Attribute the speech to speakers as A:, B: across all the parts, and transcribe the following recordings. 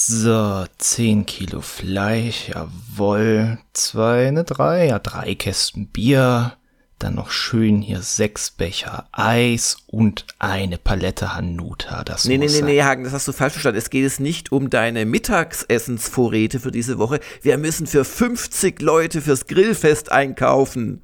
A: So, 10 Kilo Fleisch, jawohl. Zwei, ne, drei, ja, drei Kästen Bier. Dann noch schön hier sechs Becher Eis und eine Palette Hanuta. Das
B: nee,
A: muss
B: nee, nee, nee, Hagen, das hast du falsch verstanden. Es geht es nicht um deine Mittagsessensvorräte für diese Woche. Wir müssen für 50 Leute fürs Grillfest einkaufen.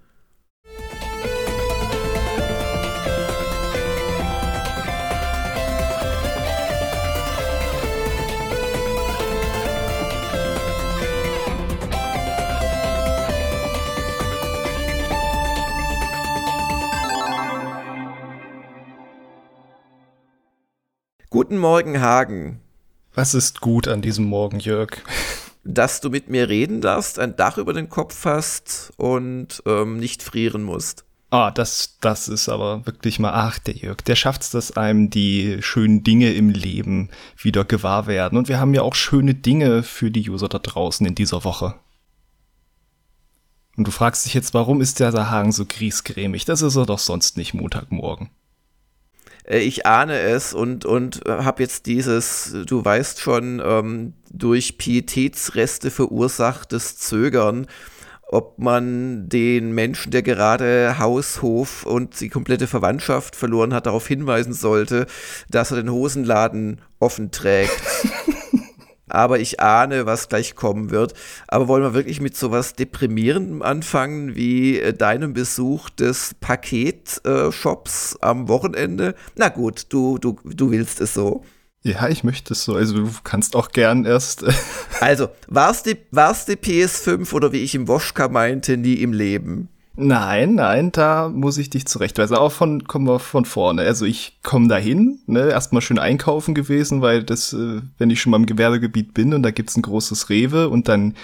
B: Guten Morgen, Hagen.
A: Was ist gut an diesem Morgen, Jörg?
B: Dass du mit mir reden darfst, ein Dach über den Kopf hast und ähm, nicht frieren musst.
A: Ah, das, das ist aber wirklich mal, ach, der Jörg, der schafft's, dass einem die schönen Dinge im Leben wieder gewahr werden. Und wir haben ja auch schöne Dinge für die User da draußen in dieser Woche. Und du fragst dich jetzt, warum ist der Hagen so griesgrämig? Das ist er doch sonst nicht Montagmorgen.
B: Äh, ich ahne es und, und habe jetzt dieses, du weißt schon, ähm, durch Pietätsreste verursachtes Zögern, ob man den Menschen, der gerade Haus, Hof und die komplette Verwandtschaft verloren hat, darauf hinweisen sollte, dass er den Hosenladen offen trägt. aber ich ahne, was gleich kommen wird. Aber wollen wir wirklich mit sowas Deprimierendem anfangen, wie äh, deinem Besuch des Paketshops äh, am Wochenende? Na gut, du, du, du willst es so.
A: Ja, ich möchte es so. Also du kannst auch gern erst. Äh
B: also, war's die, war's die PS5 oder wie ich im Woschka meinte, nie im Leben?
A: Nein, nein, da muss ich dich zurechtweisen. Auch von kommen wir von vorne. Also ich komme dahin, ne, erstmal schön einkaufen gewesen, weil das, äh, wenn ich schon mal im Gewerbegebiet bin und da gibt's ein großes Rewe und dann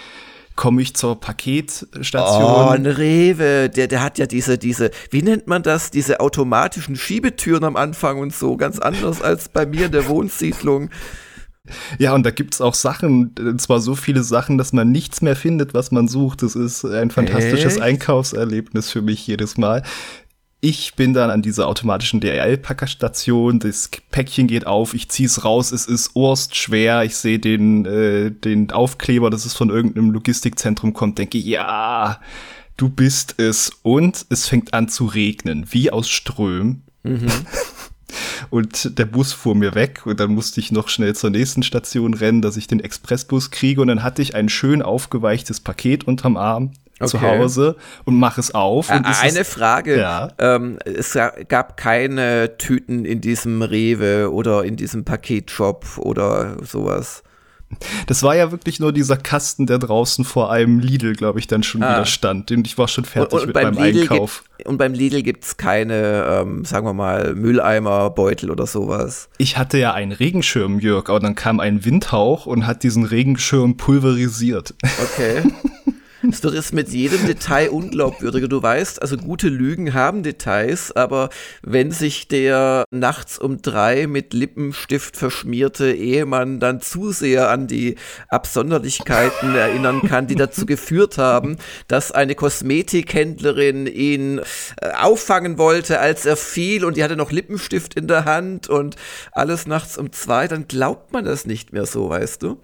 A: komme ich zur Paketstation.
B: Oh, ein Rewe, der, der hat ja diese, diese, wie nennt man das, diese automatischen Schiebetüren am Anfang und so, ganz anders als bei mir in der Wohnsiedlung.
A: Ja, und da gibt's auch Sachen, und zwar so viele Sachen, dass man nichts mehr findet, was man sucht. Das ist ein fantastisches
B: Echt?
A: Einkaufserlebnis für mich jedes Mal. Ich bin dann an dieser automatischen DRL-Packerstation, das Päckchen geht auf, ich zieh's raus, es ist urstschwer, ich sehe den, äh, den Aufkleber, dass es von irgendeinem Logistikzentrum kommt, denke, ja, du bist es. Und es fängt an zu regnen, wie aus Strömen. Und der Bus fuhr mir weg und dann musste ich noch schnell zur nächsten Station rennen, dass ich den Expressbus kriege und dann hatte ich ein schön aufgeweichtes Paket unterm Arm zu
B: Okay.
A: Hause und mache es auf. Und
B: Ä-
A: es
B: Eine
A: ist,
B: Frage.
A: Ja.
B: Ähm, es ga- gab keine Tüten in diesem Rewe oder in diesem Paketshop oder sowas.
A: Das war ja wirklich nur dieser Kasten, der draußen vor einem Lidl, glaube ich, dann schon
B: Ah.
A: wieder stand. Und ich war schon fertig mit meinem
B: Lidl
A: Einkauf.
B: Gibt, und beim Lidl gibt es keine, ähm, sagen wir mal, Mülleimerbeutel oder sowas.
A: Ich hatte ja einen Regenschirm, Jörg, aber dann kam ein Windhauch und hat diesen Regenschirm pulverisiert.
B: Okay. Es wird mit jedem Detail unglaubwürdiger. Du weißt, also gute Lügen haben Details, aber wenn sich der nachts um drei mit Lippenstift verschmierte Ehemann dann zu sehr an die Absonderlichkeiten erinnern kann, die dazu geführt haben, dass eine Kosmetikhändlerin ihn äh, auffangen wollte, als er fiel und die hatte noch Lippenstift in der Hand und alles nachts um zwei, dann glaubt man das nicht mehr so, weißt du?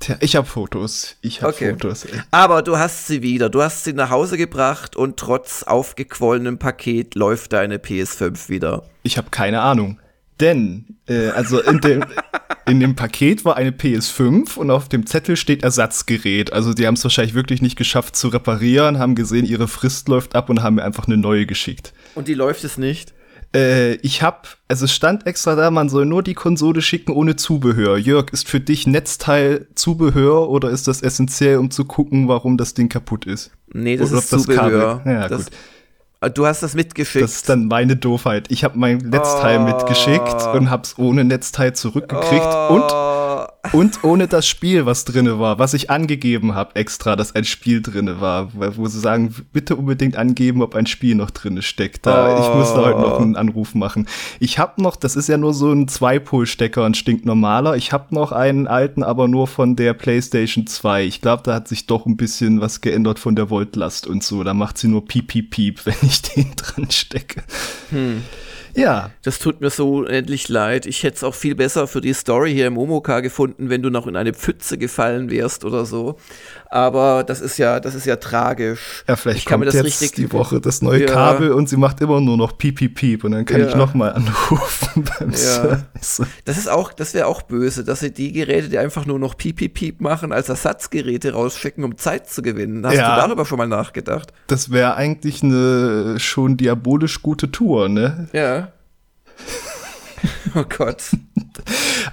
A: Tja, ich habe Fotos. Ich habe
B: Okay.
A: Fotos.
B: Aber du hast sie wieder. Du hast sie nach Hause gebracht und trotz aufgequollenem Paket läuft deine PS5 wieder.
A: Ich habe keine Ahnung. Denn, äh, also in dem, in dem Paket war eine PS5 und auf dem Zettel steht Ersatzgerät. Also die haben es wahrscheinlich wirklich nicht geschafft zu reparieren, haben gesehen, ihre Frist läuft ab und haben mir einfach eine neue geschickt.
B: Und die läuft es nicht?
A: Äh, ich hab, also es stand extra da, man soll nur die Konsole schicken ohne Zubehör. Jörg, ist für dich Netzteil Zubehör oder ist das essentiell, um zu gucken, warum das Ding kaputt ist?
B: Nee, das
A: Oder
B: ist
A: das
B: Zubehör.
A: Kabel- Ja,
B: das,
A: gut.
B: Ah, Du hast das mitgeschickt.
A: Das ist dann meine Doofheit. Ich habe mein Netzteil
B: Oh.
A: mitgeschickt und hab's ohne Netzteil zurückgekriegt
B: oh,
A: Und ohne das Spiel, was drinne war, was ich angegeben habe extra, dass ein Spiel drinne war, wo sie sagen, bitte unbedingt angeben, ob ein Spiel noch drinne steckt. Da, Ich muss da heute noch einen Anruf machen. Ich habe noch, das ist ja nur so ein Zwei-Pol-Stecker, ein stinknormaler. Ich habe noch einen alten, aber nur von der PlayStation 2. Ich glaube, da hat sich doch ein bisschen was geändert von der Voltlast und so. Da macht sie nur piep, piep, piep, wenn ich den dran stecke. Ja.
B: Das tut mir so unendlich leid. Ich hätte es auch viel besser für die Story hier im Omoka gefunden, wenn du noch in eine Pfütze gefallen wärst oder so. Aber das ist ja, das ist ja tragisch.
A: Ja, vielleicht
B: ich
A: kommt jetzt
B: richtig
A: die Woche das neue
B: Ja.
A: Kabel und sie macht immer nur noch piep, piep, piep und dann kann
B: Ja.
A: ich nochmal anrufen beim
B: Ja.
A: Service.
B: Das ist auch, das wäre auch böse, dass sie die Geräte, die einfach nur noch piep, piep, piep machen, als Ersatzgeräte rausschicken, um Zeit zu gewinnen. Hast
A: Ja.
B: du darüber schon mal nachgedacht?
A: Das wäre eigentlich eine schon diabolisch gute Tour, ne?
B: Ja. oh Gott.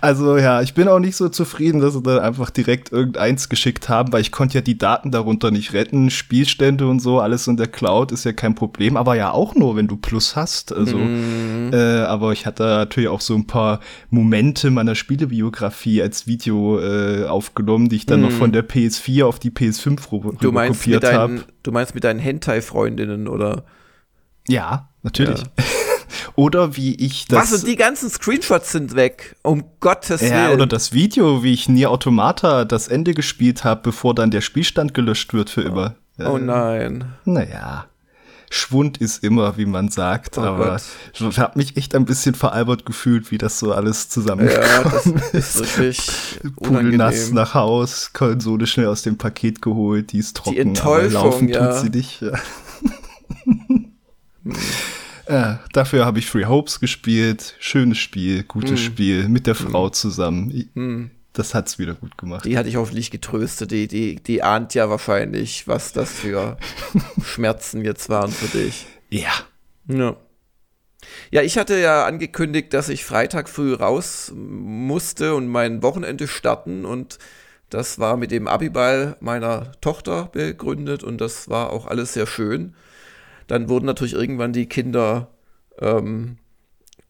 A: Also ja, ich bin auch nicht so zufrieden, dass sie dann einfach direkt irgendeins geschickt haben, weil ich konnte ja die Daten darunter nicht retten. Spielstände und so, alles in der Cloud ist ja kein Problem, aber ja auch nur, wenn du Plus hast. Also,
B: Mhm.
A: äh, aber ich hatte natürlich auch so ein paar Momente meiner Spielebiografie als Video äh, aufgenommen, die ich dann noch von der PS4 auf die PS5 rüber
B: Mhm. Du meinst,
A: kopiert habe.
B: du meinst mit deinen Hentai-Freundinnen oder?
A: Ja, natürlich. Oder wie ich das.
B: Was? Und die ganzen Screenshots sind weg. Um Gottes
A: Ja,
B: Willen.
A: oder das Video, wie ich Nier Automata das Ende gespielt habe, bevor dann der Spielstand gelöscht wird für immer.
B: oh nein.
A: Naja, Schwund ist immer, wie man sagt,
B: Oh
A: aber
B: Gott.
A: ich habe mich echt ein bisschen veralbert gefühlt, wie das so alles zusammengekommen
B: Ja, das
A: ist.
B: wirklich
A: Pudelnass nach Haus, Konsole schnell aus dem Paket geholt, die ist trocken,
B: Enttäuschung,
A: aber laufen
B: ja.
A: tut sie nicht. Ja. Ja, dafür habe ich Free Hopes gespielt. Schönes Spiel, gutes
B: Hm.
A: Spiel, mit der Frau zusammen. Ich- Das hat's wieder gut gemacht.
B: Die hatte ich hoffentlich getröstet. Die, die, die ahnt ja wahrscheinlich, was das für Schmerzen jetzt waren für dich.
A: Ja.
B: Ja. Ja, ich hatte ja angekündigt, dass ich Freitag früh raus musste und mein Wochenende starten und das war mit dem Abiball meiner Tochter begründet und das war auch alles sehr schön. Dann wurden natürlich irgendwann die Kinder ähm,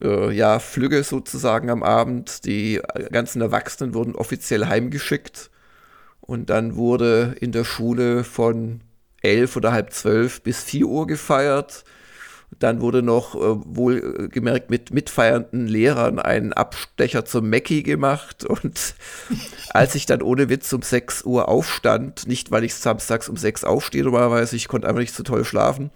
B: äh, ja flügge sozusagen am Abend. Die ganzen Erwachsenen wurden offiziell heimgeschickt und dann wurde in der Schule von elf oder halb zwölf bis vier Uhr gefeiert. Dann wurde noch äh, wohlgemerkt mit mitfeiernden Lehrern ein Abstecher zum Mackie gemacht. Und als ich dann ohne Witz um 6 Uhr aufstand, nicht weil ich samstags um 6 aufstehe normalerweise, ich konnte einfach nicht so toll schlafen,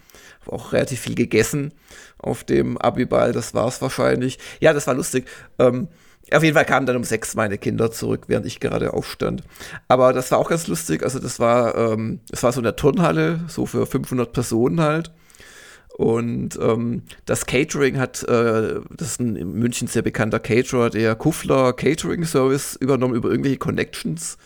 B: auch relativ viel gegessen auf dem Abiball, das war es wahrscheinlich. Ja, das war lustig. Ähm, auf jeden Fall kamen dann um sechs meine Kinder zurück, während ich gerade aufstand. Aber das war auch ganz lustig. Also das war, ähm, es war so in der Turnhalle, so für 500 Personen halt. Und ähm, das Catering hat, äh, das ist ein in München sehr bekannter Caterer, der Kuffler Catering Service übernommen über irgendwelche Connections.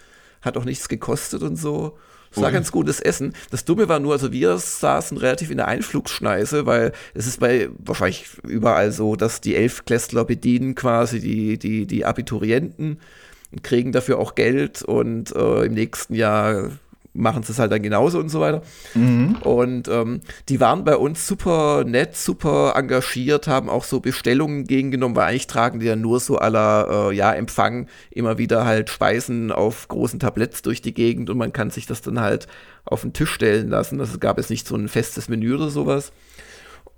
B: Hat auch nichts gekostet und so. Es war ganz gutes Essen. Das Dumme war nur, also wir saßen relativ in der Einflugschneise, weil es ist bei wahrscheinlich überall so, dass die Elfklässler bedienen quasi die, die, die Abiturienten und kriegen dafür auch Geld und äh, im nächsten Jahr machen sie es halt dann genauso und so weiter. Und ähm, die waren bei uns super nett, super engagiert, haben auch so Bestellungen gegengenommen, weil eigentlich tragen die ja nur so aller äh, ja, Empfang immer wieder halt Speisen auf großen Tabletts durch die Gegend und man kann sich das dann halt auf den Tisch stellen lassen. Also gab es nicht so ein festes Menü oder sowas.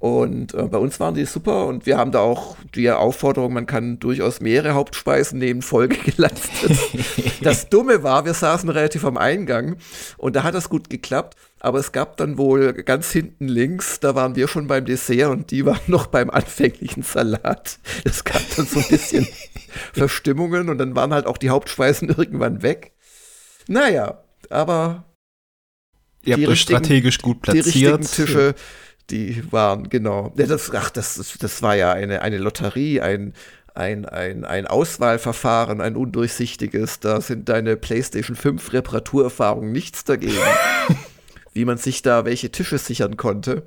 B: Und äh, bei uns waren die super und wir haben da auch die Aufforderung, man kann durchaus mehrere Hauptspeisen nehmen, Folge gelastet. das Dumme war, wir saßen relativ am Eingang und da hat das gut geklappt, aber es gab dann wohl ganz hinten links, da waren wir schon beim Dessert und die waren noch beim anfänglichen Salat. Es gab dann so ein bisschen Verstimmungen und dann waren halt auch die Hauptspeisen irgendwann weg. Naja, aber
A: Ihr habt euch strategisch gut
B: die richtigen
A: platziert.
B: Tische, die waren, genau. Ja, das, ach, das, das war ja eine, eine Lotterie, ein, ein, ein, ein Auswahlverfahren, ein undurchsichtiges. Da sind deine PlayStation 5 Reparaturerfahrungen nichts dagegen. wie man sich da welche Tische sichern konnte.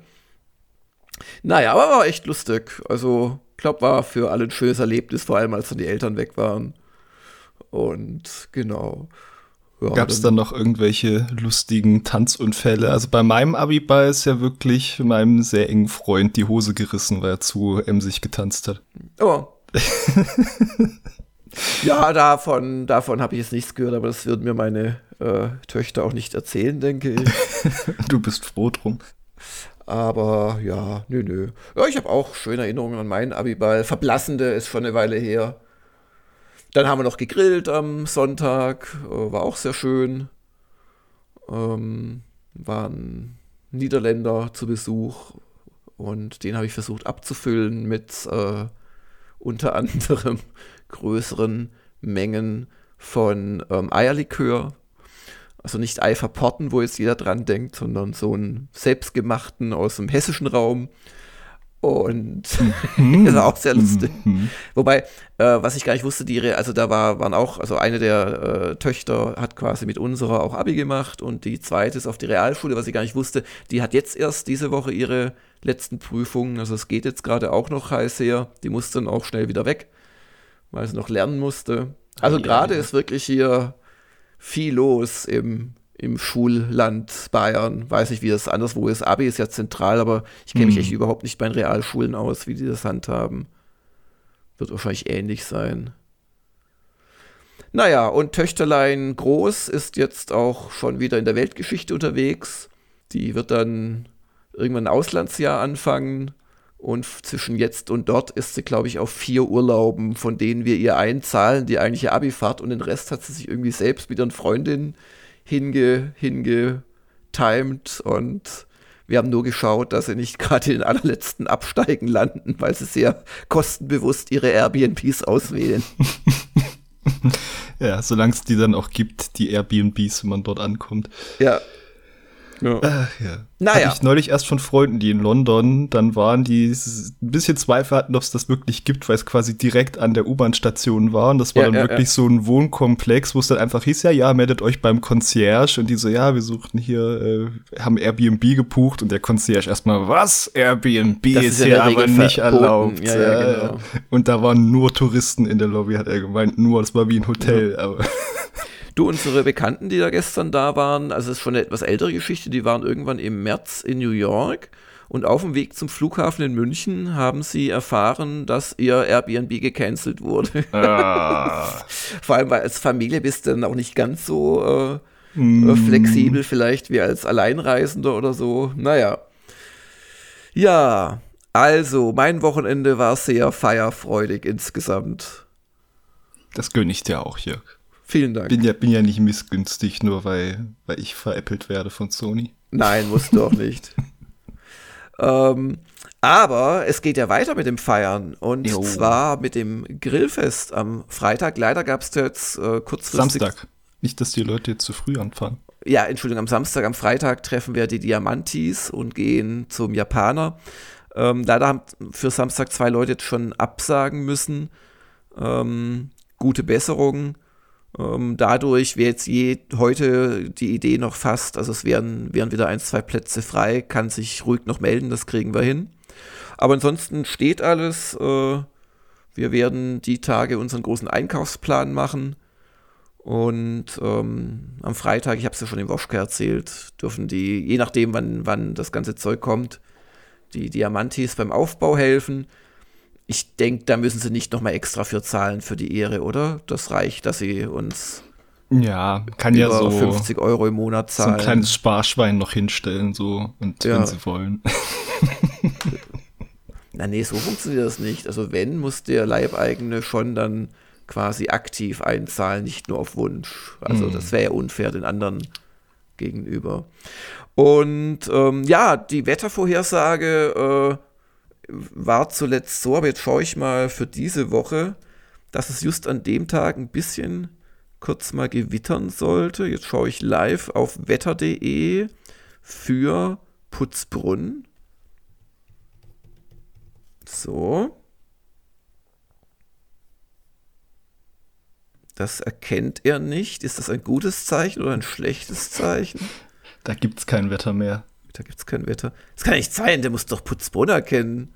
B: Naja, aber war echt lustig. Also, glaube, war für alle ein schönes Erlebnis, vor allem als dann die Eltern weg waren. Und genau. Ja,
A: Gab es dann noch irgendwelche lustigen Tanzunfälle? Also bei meinem Abiball ist ja wirklich meinem sehr engen Freund die Hose gerissen, weil er zu emsig getanzt hat.
B: Oh. ja, davon, davon habe ich jetzt nichts gehört, aber das würden mir meine äh, Töchter auch nicht erzählen, denke ich.
A: Du bist froh drum.
B: Aber ja, nö, nö. Ja, ich habe auch schöne Erinnerungen an meinen Abiball. Verblassende ist schon eine Weile her. Dann haben wir noch gegrillt am Sonntag, äh, war auch sehr schön. Ähm, waren Niederländer zu Besuch und den habe ich versucht abzufüllen mit äh, unter anderem größeren Mengen von ähm, Eierlikör. Also nicht Ei verpotten, wo jetzt jeder dran denkt, sondern so einen selbstgemachten aus dem hessischen Raum. Und mhm. ist auch sehr lustig. Mhm. Wobei, äh, was ich gar nicht wusste, die, also da war, waren auch, also eine der äh, Töchter hat quasi mit unserer auch Abi gemacht und die zweite ist auf die Realschule, was ich gar nicht wusste, die hat jetzt erst diese Woche ihre letzten Prüfungen, also es geht jetzt gerade auch noch heiß her, die musste dann auch schnell wieder weg, weil sie noch lernen musste. Also gerade ja. ist wirklich hier viel los im im Schulland Bayern. Weiß nicht, wie das anderswo ist. Abi ist ja zentral, aber ich kenne mich hm. echt überhaupt nicht bei den Realschulen aus, wie die das handhaben. Wird wahrscheinlich ähnlich sein. Naja, und Töchterlein Groß ist jetzt auch schon wieder in der Weltgeschichte unterwegs. Die wird dann irgendwann ein Auslandsjahr anfangen. Und zwischen jetzt und dort ist sie, glaube ich, auf vier Urlauben, von denen wir ihr einzahlen, die eigentliche Abifahrt. Und den Rest hat sie sich irgendwie selbst mit ihren Freundinnen hinge, hingetimed und wir haben nur geschaut, dass sie nicht gerade in den allerletzten Absteigen landen, weil sie sehr kostenbewusst ihre Airbnbs auswählen.
A: ja, solange es die dann auch gibt, die Airbnbs, wenn man dort ankommt.
B: Ja,
A: ja. Ach, ja. Naja. Hatte ich neulich erst von Freunden, die in London dann waren, die ein bisschen Zweifel hatten, ob es das wirklich gibt, weil es quasi direkt an der U-Bahn-Station war. Und das war ja, dann ja, wirklich so ein Wohnkomplex, wo es dann einfach hieß, ja, ja, meldet euch beim Concierge. Und die so, ja, wir suchen hier, äh, haben Airbnb gebucht. Und der Concierge erstmal, was? Airbnb das ist, ist hier aber nicht erlaubt. Ja, ja, genau. Und da waren nur Touristen in der Lobby, hat er gemeint. Nur, das war wie ein Hotel. Aber
B: Du, unsere Bekannten, die da gestern da waren, also es ist schon eine etwas ältere Geschichte, die waren irgendwann im März in New York und auf dem Weg zum Flughafen in München haben sie erfahren, dass ihr Airbnb gecancelt wurde. Ah. Vor allem, weil als Familie bist du dann auch nicht ganz so äh, mm. flexibel vielleicht wie als Alleinreisender oder so. Naja. Ja, also mein Wochenende war sehr feierfreudig insgesamt.
A: Das gönne ich dir auch, Jörg.
B: Vielen Dank.
A: Bin ja, bin ja nicht missgünstig, nur weil, weil ich veräppelt werde von Sony.
B: Nein, musst du auch nicht. ähm, aber es geht ja weiter mit dem Feiern und jo. zwar mit dem Grillfest am Freitag. Leider gab es jetzt äh, kurzfristig.
A: Samstag. Nicht, dass die Leute jetzt zu früh anfangen.
B: Ja, Entschuldigung, am Samstag, am Freitag treffen wir die Diamantis und gehen zum Japaner. Ähm, leider haben für Samstag zwei Leute jetzt schon absagen müssen. Ähm, gute Besserung. Ähm, dadurch wäre jetzt je heute die Idee noch fast, also es wären, wären wieder ein, zwei Plätze frei, kann sich ruhig noch melden, das kriegen wir hin. Aber ansonsten steht alles. Äh, wir werden die Tage unseren großen Einkaufsplan machen. Und ähm, am Freitag, ich habe es ja schon im Woschke erzählt, dürfen die, je nachdem, wann, wann das ganze Zeug kommt, die Diamantis beim Aufbau helfen ich denke, da müssen sie nicht nochmal extra für zahlen für die Ehre, oder? Das reicht, dass sie uns
A: ja, kann ja so
B: 50 Euro im Monat zahlen. So
A: ein kleines Sparschwein noch hinstellen, so, und ja. wenn sie wollen.
B: Na nee, so funktioniert das nicht. Also wenn, muss der Leibeigene schon dann quasi aktiv einzahlen, nicht nur auf Wunsch. Also mhm. das wäre ja unfair den anderen gegenüber. Und ähm, ja, die Wettervorhersage äh, war zuletzt so, aber jetzt schaue ich mal für diese Woche, dass es just an dem Tag ein bisschen kurz mal gewittern sollte. Jetzt schaue ich live auf wetter.de für Putzbrunn. So. Das erkennt er nicht. Ist das ein gutes Zeichen oder ein schlechtes Zeichen?
A: Da gibt es kein Wetter mehr.
B: Da gibt es kein Wetter. Das kann nicht sein, der muss doch Putzbrunn kennen.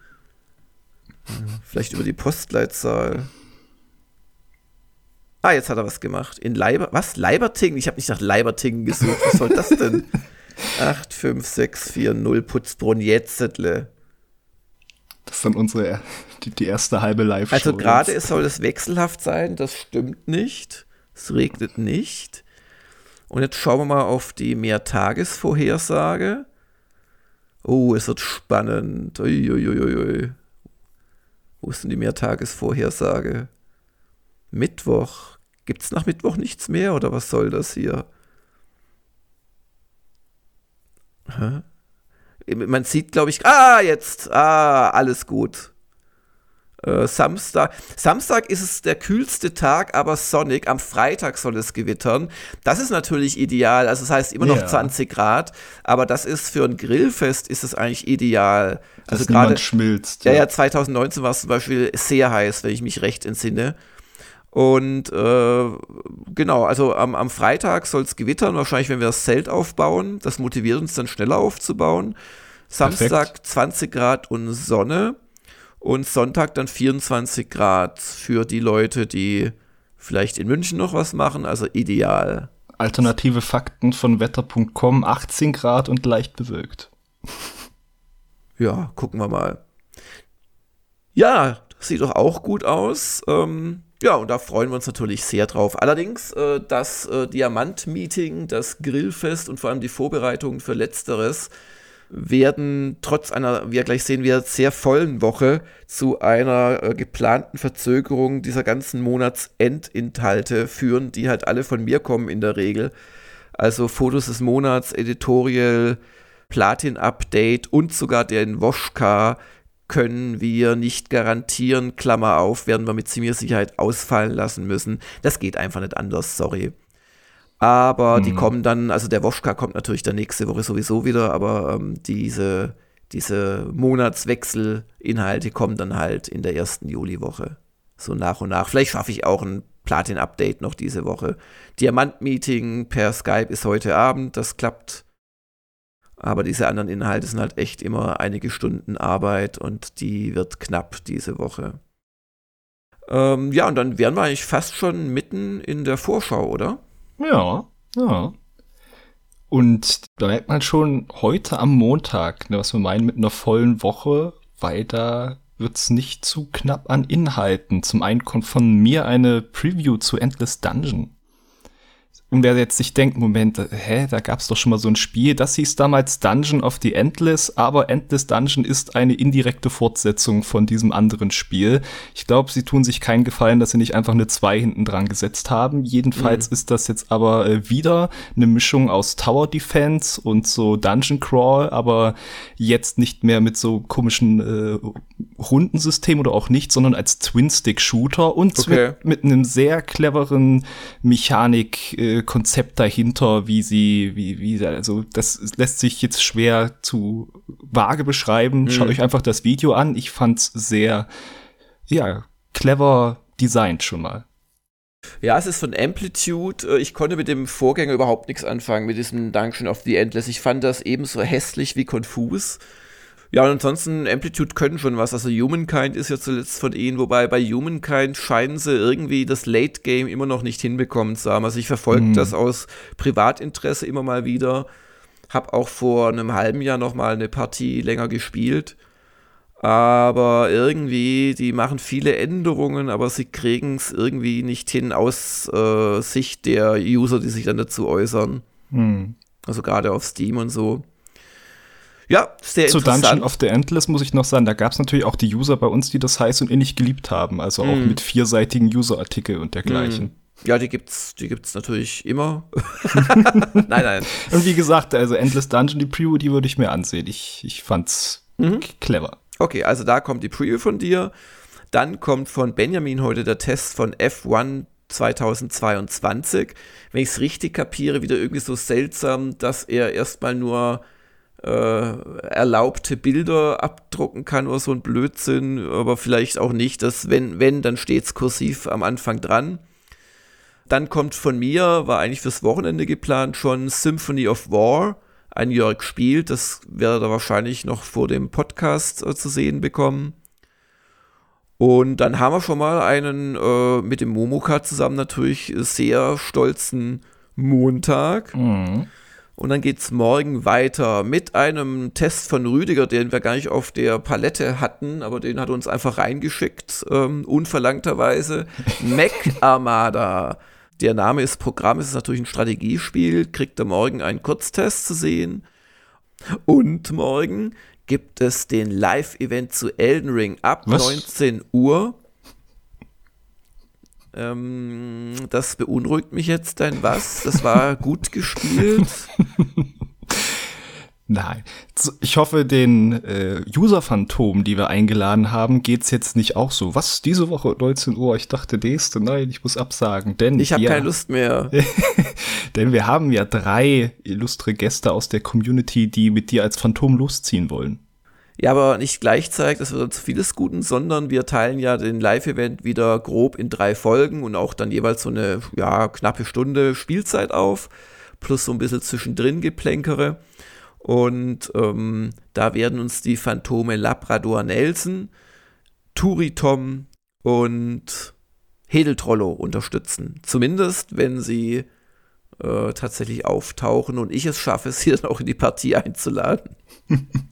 B: Vielleicht über die Postleitzahl. Ah, jetzt hat er was gemacht. In Leiber. Was? Leibertingen? Ich habe nicht nach Leibertingen gesucht. Was soll das denn? 8, 5, 6, 4, 0 Putzbrunn Jetzetle.
A: Das ist dann unsere die, die erste halbe Live-Show.
B: Also gerade soll es wechselhaft sein, das stimmt nicht. Es regnet nicht. Und jetzt schauen wir mal auf die Mehrtagesvorhersage. Oh, es wird spannend. Uiuiuiui. Wo ist denn die Mehrtagesvorhersage? Mittwoch. Gibt es nach Mittwoch nichts mehr oder was soll das hier? Hä? man sieht, glaube ich, ah, jetzt, ah, alles gut. Äh, Samstag. Samstag ist es der kühlste Tag, aber sonnig. Am Freitag soll es gewittern. Das ist natürlich ideal. Also das heißt immer noch ja. 20 Grad, aber das ist für ein Grillfest ist es eigentlich ideal.
A: Also gerade schmilzt.
B: Ja, ja, 2019 war es zum Beispiel sehr heiß, wenn ich mich recht entsinne. Und äh, genau, also am, am Freitag soll es gewittern, wahrscheinlich, wenn wir das Zelt aufbauen. Das motiviert uns dann schneller aufzubauen. Samstag Perfekt. 20 Grad und Sonne und Sonntag dann 24 Grad für die Leute, die vielleicht in München noch was machen, also ideal.
A: Alternative Fakten von wetter.com, 18 Grad und leicht bewölkt.
B: Ja, gucken wir mal. Ja, sieht doch auch gut aus. Ähm, ja, und da freuen wir uns natürlich sehr drauf. Allerdings, äh, das äh, Diamant-Meeting, das Grillfest und vor allem die Vorbereitungen für Letzteres werden trotz einer, wie ihr gleich sehen werdet, sehr vollen Woche zu einer äh, geplanten Verzögerung dieser ganzen Monatsendinhalte führen, die halt alle von mir kommen in der Regel. Also Fotos des Monats, Editorial, Platin-Update und sogar den Woschka können wir nicht garantieren, Klammer auf, werden wir mit ziemlicher Sicherheit ausfallen lassen müssen. Das geht einfach nicht anders, sorry. Aber hm. die kommen dann, also der Woschka kommt natürlich dann nächste Woche sowieso wieder, aber ähm, diese, diese Monatswechselinhalte kommen dann halt in der ersten Juliwoche. So nach und nach. Vielleicht schaffe ich auch ein Platin-Update noch diese Woche. Diamant-Meeting per Skype ist heute Abend, das klappt. Aber diese anderen Inhalte sind halt echt immer einige Stunden Arbeit und die wird knapp diese Woche. Ähm, ja, und dann wären wir eigentlich fast schon mitten in der Vorschau, oder?
A: Ja, ja. Und da merkt man schon heute am Montag, ne, was wir meinen mit einer vollen Woche, weil da wird's nicht zu knapp an Inhalten. Zum einen kommt von mir eine Preview zu Endless Dungeon. Und wer jetzt sich denkt, Moment, hä, da gab's doch schon mal so ein Spiel, das hieß damals Dungeon of the Endless, aber Endless Dungeon ist eine indirekte Fortsetzung von diesem anderen Spiel. Ich glaube, sie tun sich keinen Gefallen, dass sie nicht einfach eine 2 hinten dran gesetzt haben. Jedenfalls mhm. ist das jetzt aber äh, wieder eine Mischung aus Tower Defense und so Dungeon Crawl, aber jetzt nicht mehr mit so komischen äh, Rundensystem oder auch nicht, sondern als Twin-Stick-Shooter und okay. mit, mit einem sehr cleveren Mechanik- äh, Konzept dahinter, wie sie, wie, wie, also das lässt sich jetzt schwer zu vage beschreiben. Mhm. Schaut euch einfach das Video an. Ich fand's sehr, ja, clever designt schon mal.
B: Ja, es ist von Amplitude. Äh, ich konnte mit dem Vorgänger überhaupt nichts anfangen, mit diesem Dungeon of the Endless. Ich fand das ebenso hässlich wie konfus. Ja, und ansonsten Amplitude können schon was. Also Humankind ist ja zuletzt von ihnen, wobei bei Humankind scheinen sie irgendwie das Late Game immer noch nicht hinbekommen zu haben. Also ich verfolge mhm. das aus Privatinteresse immer mal wieder. Hab auch vor einem halben Jahr noch mal eine Partie länger gespielt. Aber irgendwie, die machen viele Änderungen, aber sie kriegen es irgendwie nicht hin aus äh, Sicht der User, die sich dann dazu äußern. Mhm. Also gerade auf Steam und so. Ja, sehr
A: Zu interessant. Dungeon of the Endless muss ich noch sagen, da gab es natürlich auch die User bei uns, die das heiß und ähnlich geliebt haben. Also auch mm. mit vierseitigen User-Artikel und dergleichen. Mm.
B: Ja, die gibt's, die gibt's natürlich immer. nein, nein.
A: Und wie gesagt, also Endless Dungeon, die Preview, die würde ich mir ansehen. Ich, ich fand's mhm. clever.
B: Okay, also da kommt die Preview von dir. Dann kommt von Benjamin heute der Test von F1 2022. Wenn ich es richtig kapiere, wieder irgendwie so seltsam, dass er erstmal nur äh, erlaubte Bilder abdrucken kann oder so ein Blödsinn, aber vielleicht auch nicht. Dass wenn, wenn, dann steht es kursiv am Anfang dran. Dann kommt von mir, war eigentlich fürs Wochenende geplant, schon Symphony of War, ein Jörg spielt. Das werdet ihr wahrscheinlich noch vor dem Podcast äh, zu sehen bekommen. Und dann haben wir schon mal einen äh, mit dem Momoka zusammen natürlich sehr stolzen Montag. Mhm. Und dann geht es morgen weiter mit einem Test von Rüdiger, den wir gar nicht auf der Palette hatten, aber den hat uns einfach reingeschickt, ähm, unverlangterweise. Mac Armada. Der Name ist Programm, es ist natürlich ein Strategiespiel, kriegt er morgen einen Kurztest zu sehen. Und morgen gibt es den Live-Event zu Elden Ring ab Was? 19 Uhr. Ähm, das beunruhigt mich jetzt dein was. Das war gut gespielt.
A: Nein. Ich hoffe, den äh, User-Phantom, die wir eingeladen haben, geht's jetzt nicht auch so. Was? Diese Woche 19 Uhr? Ich dachte nächste. Nein, ich muss absagen. Denn
B: ich habe keine Lust mehr.
A: denn wir haben ja drei illustre Gäste aus der Community, die mit dir als Phantom losziehen wollen.
B: Ja, aber nicht gleichzeitig, das wird zu vieles Guten, sondern wir teilen ja den Live-Event wieder grob in drei Folgen und auch dann jeweils so eine ja, knappe Stunde Spielzeit auf, plus so ein bisschen zwischendrin Geplänkere. Und ähm, da werden uns die Phantome Labrador Nelson, Turitom und Hedeltrollo unterstützen. Zumindest, wenn sie äh, tatsächlich auftauchen und ich es schaffe, sie dann auch in die Partie einzuladen.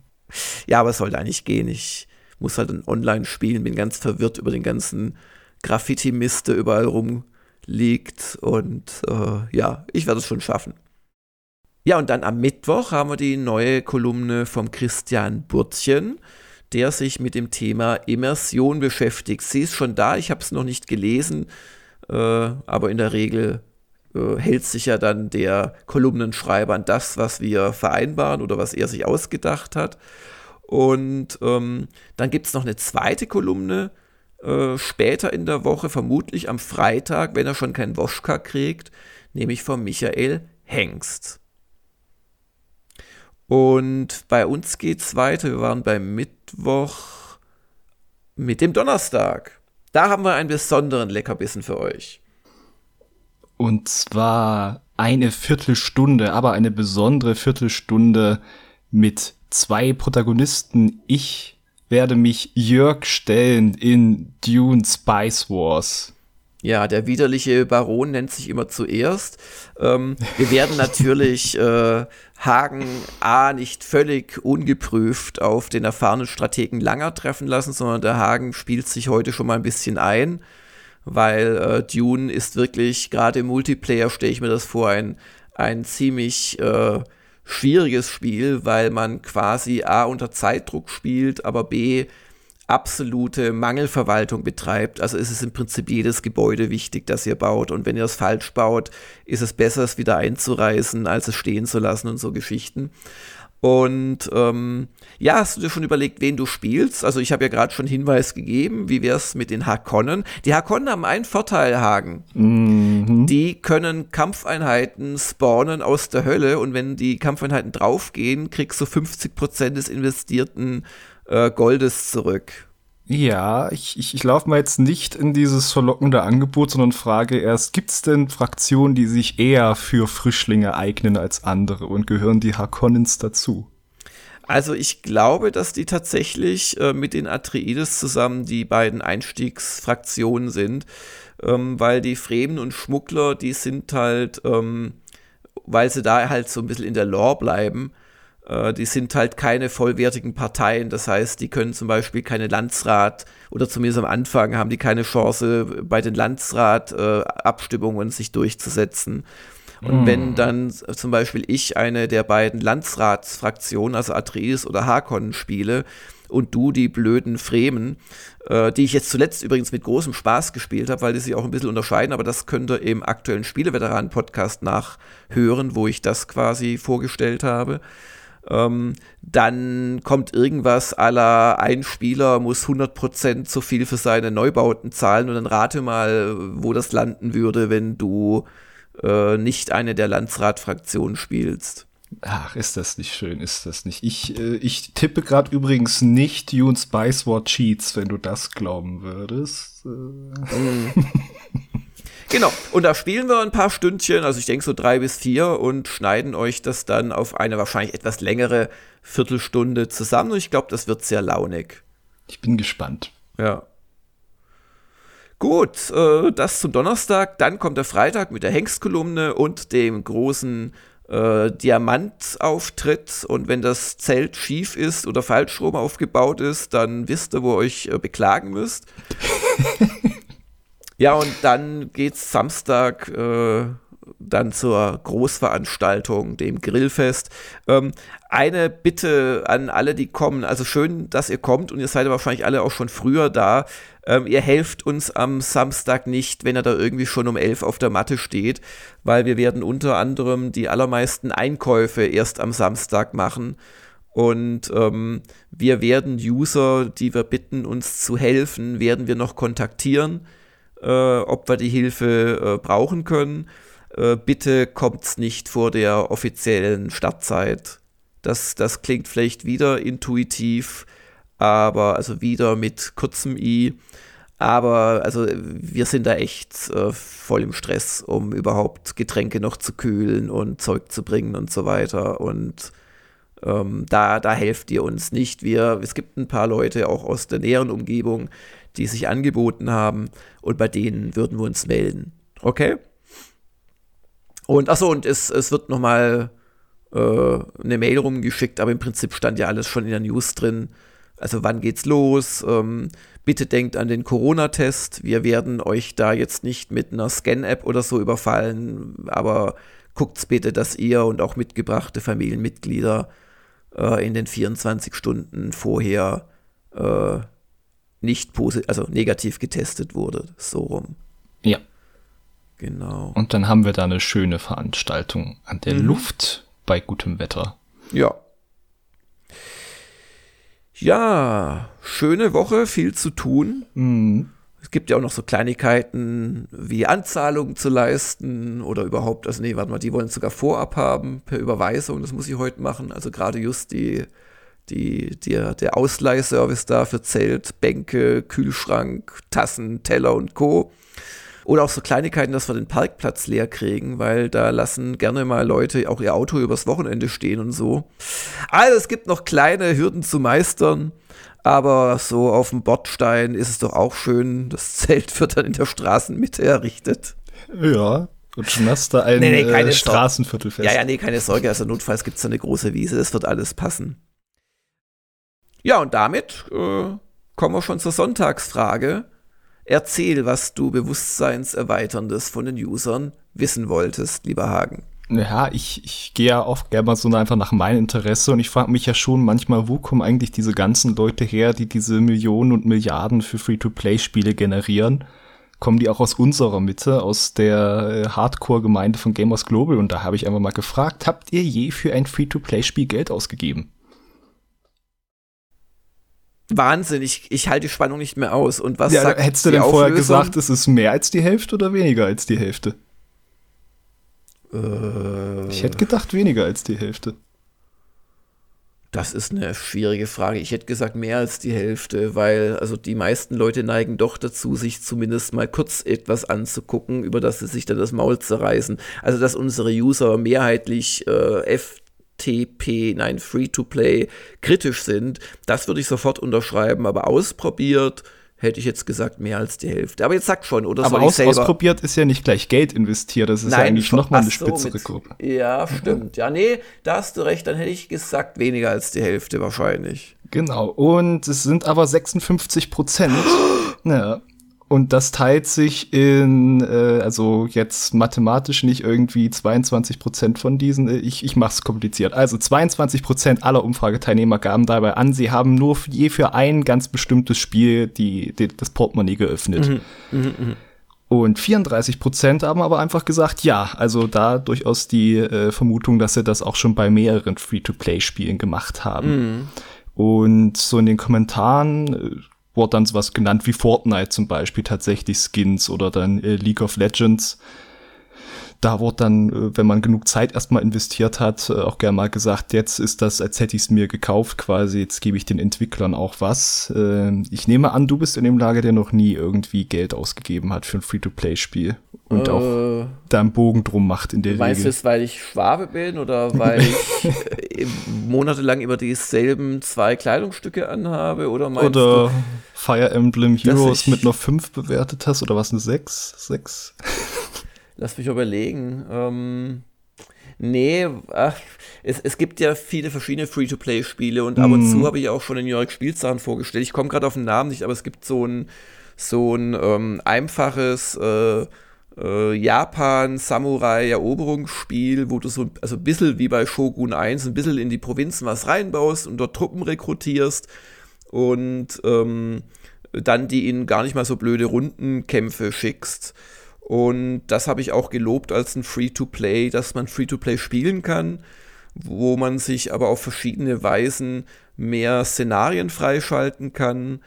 B: ja, aber es sollte eigentlich gehen. Ich muss halt online spielen, bin ganz verwirrt über den ganzen Graffiti-Mist, der überall rumliegt. Und äh, ja, ich werde es schon schaffen. Ja, und dann am Mittwoch haben wir die neue Kolumne vom Christian Burtchen, der sich mit dem Thema Immersion beschäftigt. Sie ist schon da, ich habe es noch nicht gelesen, äh, aber in der Regel hält sich ja dann der Kolumnenschreiber an das, was wir vereinbaren oder was er sich ausgedacht hat. Und ähm, dann gibt es noch eine zweite Kolumne äh, später in der Woche, vermutlich am Freitag, wenn er schon keinen Woschka kriegt, nämlich von Michael Hengst. Und bei uns geht's weiter. Wir waren beim Mittwoch mit dem Donnerstag. Da haben wir einen besonderen Leckerbissen für euch.
A: Und zwar eine Viertelstunde, aber eine besondere Viertelstunde mit zwei Protagonisten. Ich werde mich Jörg stellen in Dune Spice Wars.
B: Ja, der widerliche Baron nennt sich immer zuerst. Ähm, wir werden natürlich äh, Hagen A nicht völlig ungeprüft auf den erfahrenen Strategen Langer treffen lassen, sondern der Hagen spielt sich heute schon mal ein bisschen ein, weil äh, Dune ist wirklich, gerade im Multiplayer stelle ich mir das vor, ein, ein ziemlich äh, schwieriges Spiel, weil man quasi A unter Zeitdruck spielt, aber B absolute Mangelverwaltung betreibt. Also ist es im Prinzip jedes Gebäude wichtig, das ihr baut. Und wenn ihr es falsch baut, ist es besser, es wieder einzureißen, als es stehen zu lassen und so Geschichten. Und ähm, ja, hast du dir schon überlegt, wen du spielst? Also ich habe ja gerade schon Hinweis gegeben, wie wäre es mit den Hakonnen? Die Hakonnen haben einen Vorteil, Hagen. Mhm. Die können Kampfeinheiten spawnen aus der Hölle und wenn die Kampfeinheiten draufgehen, kriegst du 50% des investierten äh, Goldes zurück.
A: Ja, ich, ich, ich laufe mal jetzt nicht in dieses verlockende Angebot, sondern frage erst, gibt es denn Fraktionen, die sich eher für Frischlinge eignen als andere und gehören die Harkonnens dazu?
B: Also ich glaube, dass die tatsächlich äh, mit den Atreides zusammen die beiden Einstiegsfraktionen sind, ähm, weil die Fremen und Schmuggler, die sind halt, ähm, weil sie da halt so ein bisschen in der Lore bleiben, die sind halt keine vollwertigen Parteien. Das heißt, die können zum Beispiel keine Landsrat oder zumindest am Anfang haben die keine Chance, bei den Landsrat-Abstimmungen äh, sich durchzusetzen. Und mm. wenn dann zum Beispiel ich eine der beiden Landsratsfraktionen, also Atreides oder Harkonnen spiele, und du die blöden Fremen, äh, die ich jetzt zuletzt übrigens mit großem Spaß gespielt habe, weil die sich auch ein bisschen unterscheiden, aber das könnt ihr im aktuellen Spieleveteranen-Podcast nachhören, wo ich das quasi vorgestellt habe. Ähm, dann kommt irgendwas aller ein Spieler muss 100% so viel für seine Neubauten zahlen und dann rate mal, wo das landen würde, wenn du äh, nicht eine der Landsrat-Fraktionen spielst.
A: Ach, ist das nicht schön, ist das nicht. Ich, äh, ich tippe gerade übrigens nicht Dune Spice War Cheats, wenn du das glauben würdest. Äh.
B: Genau, und da spielen wir ein paar Stündchen, also ich denke so drei bis vier und schneiden euch das dann auf eine wahrscheinlich etwas längere Viertelstunde zusammen und ich glaube, das wird sehr launig.
A: Ich bin gespannt.
B: Ja. Gut, äh, das zum Donnerstag. Dann kommt der Freitag mit der Hengstkolumne und dem großen äh, Diamantauftritt. Und wenn das Zelt schief ist oder falsch rum aufgebaut ist, dann wisst ihr, wo ihr euch äh, beklagen müsst. Ja, und dann geht's Samstag äh, dann zur Großveranstaltung, dem Grillfest. Ähm, eine Bitte an alle, die kommen. Also schön, dass ihr kommt und ihr seid wahrscheinlich alle auch schon früher da. Ähm, ihr helft uns am Samstag nicht, wenn er da irgendwie schon um elf auf der Matte steht, weil wir werden unter anderem die allermeisten Einkäufe erst am Samstag machen. Und ähm, wir werden User, die wir bitten, uns zu helfen, werden wir noch kontaktieren, äh, ob wir die Hilfe äh, brauchen können. Äh, bitte kommt's nicht vor der offiziellen Startzeit. Das, das klingt vielleicht wieder intuitiv, aber also wieder mit kurzem i. Aber also wir sind da echt äh, voll im Stress, um überhaupt Getränke noch zu kühlen und Zeug zu bringen und so weiter. Und ähm, da, da helft ihr uns nicht. Wir, es gibt ein paar Leute auch aus der näheren Umgebung, die sich angeboten haben und bei denen würden wir uns melden. Okay? Und achso, und es, es wird nochmal äh, eine Mail rumgeschickt, aber im Prinzip stand ja alles schon in der News drin. Also wann geht's los? Ähm, bitte denkt an den Corona-Test. Wir werden euch da jetzt nicht mit einer Scan-App oder so überfallen, aber guckt's bitte, dass ihr und auch mitgebrachte Familienmitglieder äh, in den 24 Stunden vorher äh, nicht positiv, also negativ getestet wurde. So rum.
A: Ja.
B: Genau.
A: Und dann haben wir da eine schöne Veranstaltung an der mhm. Luft bei gutem Wetter.
B: Ja. Ja, schöne Woche, viel zu tun. Mhm. Es gibt ja auch noch so Kleinigkeiten wie Anzahlungen zu leisten oder überhaupt, also nee, warte mal, die wollen es sogar vorab haben per Überweisung, das muss ich heute machen. Also gerade just die, die, der, der Ausleihservice da für Zelt, Bänke, Kühlschrank, Tassen, Teller und Co. Oder auch so Kleinigkeiten, dass wir den Parkplatz leer kriegen, weil da lassen gerne mal Leute auch ihr Auto übers Wochenende stehen und so. Also es gibt noch kleine Hürden zu meistern, aber so auf dem Bordstein ist es doch auch schön. Das Zelt wird dann in der Straßenmitte errichtet.
A: Ja, und schon hast du ein nee, nee, äh, Straßenviertelfest.
B: Ja, ja, nee, keine Sorge. Also notfalls gibt es da eine große Wiese. Es wird alles passen. Ja, und damit äh, kommen wir schon zur Sonntagsfrage. Erzähl, was du Bewusstseinserweiterndes von den Usern wissen wolltest, lieber Hagen.
A: Ja, ich, ich gehe ja oft gerne mal so einfach nach meinem Interesse und ich frage mich ja schon manchmal, wo kommen eigentlich diese ganzen Leute her, die diese Millionen und Milliarden für Free-to-Play-Spiele generieren? Kommen die auch aus unserer Mitte, aus der äh, Hardcore-Gemeinde von Gamers Global? Und da habe ich einfach mal gefragt, habt ihr je für ein Free-to-Play-Spiel Geld ausgegeben?
B: Wahnsinn, ich, ich halte die Spannung nicht mehr aus. Und was
A: ja,
B: sagt
A: Hättest du denn Auflösung? vorher gesagt, es ist mehr als die Hälfte oder weniger als die Hälfte? Äh, ich hätte gedacht, weniger als die Hälfte.
B: Das ist eine schwierige Frage. Ich hätte gesagt mehr als die Hälfte, weil also die meisten Leute neigen doch dazu, sich zumindest mal kurz etwas anzugucken, über das sie sich dann das Maul zerreißen. Also dass unsere User mehrheitlich äh, F FTP, nein, Free-to-Play kritisch sind, das würde ich sofort unterschreiben, aber ausprobiert hätte ich jetzt gesagt mehr als die Hälfte. Aber jetzt sag schon, oder
A: Aber aus, ausprobiert ist ja nicht gleich Geld investiert, das ist Nein, ja eigentlich nochmal eine spitzere
B: so, Gruppe. Ja, stimmt. Ja, nee, da hast du recht, dann hätte ich gesagt weniger als die Hälfte wahrscheinlich.
A: Genau, und es sind aber 56 Prozent. ja. Und das teilt sich in, äh, also jetzt mathematisch nicht irgendwie 22 Prozent von diesen, äh, ich, ich mach's kompliziert. Also 22 Prozent aller Umfrageteilnehmer gaben dabei an, sie haben nur je für ein ganz bestimmtes Spiel die, die das Portemonnaie geöffnet. Mhm, mh, mh. Und 34 Prozent haben aber einfach gesagt, ja, also da durchaus die äh, Vermutung, dass sie das auch schon bei mehreren Free-to-Play-Spielen gemacht haben. Mhm. Und so in den Kommentaren äh, wurde dann sowas genannt wie Fortnite zum Beispiel, tatsächlich Skins oder dann äh, League of Legends. Da wurde dann, äh, wenn man genug Zeit erstmal investiert hat, äh, auch gerne mal gesagt, jetzt ist das, als hätte ich es mir gekauft, quasi, jetzt gebe ich den Entwicklern auch was. Äh, ich nehme an, du bist in dem Lager, der noch nie irgendwie Geld ausgegeben hat für ein Free-to-Play-Spiel und äh, auch da einen Bogen drum macht in der
B: Regel. Meinst du es, weil ich Schwabe bin oder weil ich monatelang immer dieselben zwei Kleidungsstücke anhabe? Oder meinst
A: oder du, Fire Emblem Heroes mit noch fünf bewertet hast oder was, eine sechs? Sechs?
B: Lass mich überlegen. Ähm, nee, ach, es, es gibt ja viele verschiedene Free-to-Play-Spiele und ab und mm. zu habe ich auch schon in New York Spielsachen vorgestellt. Ich komme gerade auf den Namen nicht, aber es gibt so ein, so ein ähm, einfaches äh, äh, Japan-Samurai-Eroberungsspiel, wo du so also ein bisschen wie bei Shogun 1 ein bisschen in die Provinzen was reinbaust und dort Truppen rekrutierst und ähm, dann die in gar nicht mal so blöde Rundenkämpfe schickst. Und das habe ich auch gelobt als ein Free-to-Play, dass man Free-to-Play spielen kann, wo man sich aber auf verschiedene Weisen mehr Szenarien freischalten kann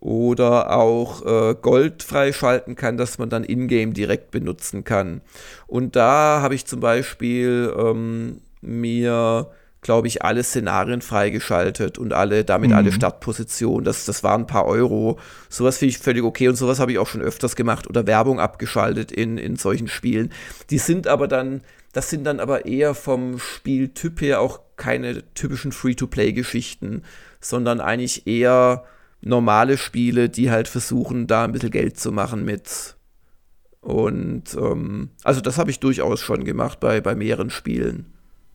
B: oder auch äh, Gold freischalten kann, dass man dann in-game direkt benutzen kann. Und da habe ich zum Beispiel ähm, mir glaube ich, alle Szenarien freigeschaltet und alle, damit mhm. alle Startpositionen. Das, das waren ein paar Euro. Sowas finde ich völlig okay und sowas habe ich auch schon öfters gemacht oder Werbung abgeschaltet in, in solchen Spielen. Die sind aber dann, das sind dann aber eher vom Spieltyp her auch keine typischen Free-to-Play-Geschichten, sondern eigentlich eher normale Spiele, die halt versuchen, da ein bisschen Geld zu machen mit. Und ähm, also das habe ich durchaus schon gemacht bei, bei mehreren Spielen.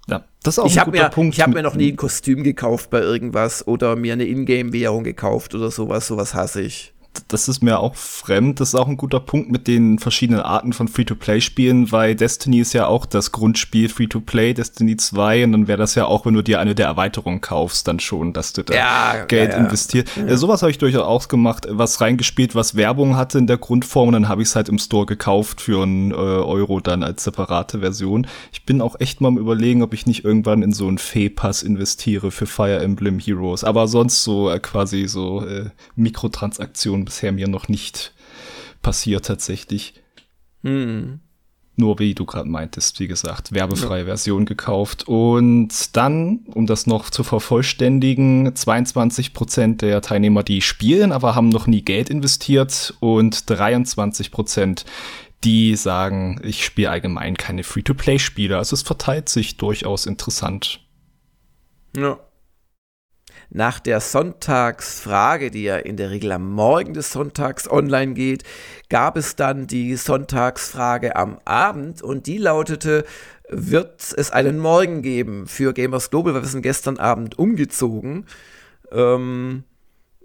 A: Ja, das ist auch
B: ich ein guter mir, Punkt. Ich habe mir noch nie ein Kostüm gekauft bei irgendwas oder mir eine Ingame-Währung gekauft oder sowas. Sowas hasse ich
A: das ist mir auch fremd. Das ist auch ein guter Punkt mit den verschiedenen Arten von Free-to-Play-Spielen, weil Destiny ist ja auch das Grundspiel Free-to-Play, Destiny 2, und dann wäre das ja auch, wenn du dir eine der Erweiterungen kaufst, dann schon, dass du da ja, Geld ja, ja. investierst. Ja. sowas habe ich durchaus gemacht, was reingespielt, was Werbung hatte in der Grundform, und dann habe ich es halt im Store gekauft für einen äh, Euro dann als separate Version. Ich bin auch echt mal am überlegen, ob ich nicht irgendwann in so einen Fee-Pass investiere für Fire Emblem Heroes, aber sonst so äh, quasi so äh, Mikrotransaktionen bisher mir noch nicht passiert tatsächlich. Hm. Nur wie du gerade meintest, wie gesagt, werbefreie ja. Version gekauft. Und dann, um das noch zu vervollständigen, 22 Prozent der Teilnehmer, die spielen, aber haben noch nie Geld investiert und 23 Prozent, die sagen, ich spiele allgemein keine Free-to-Play-Spiele. Also es verteilt sich durchaus interessant.
B: Ja nach der Sonntagsfrage, die ja in der Regel am Morgen des Sonntags online geht, gab es dann die Sonntagsfrage am Abend und die lautete, wird es einen Morgen geben für Gamers Global, weil wir sind gestern Abend umgezogen. Ähm,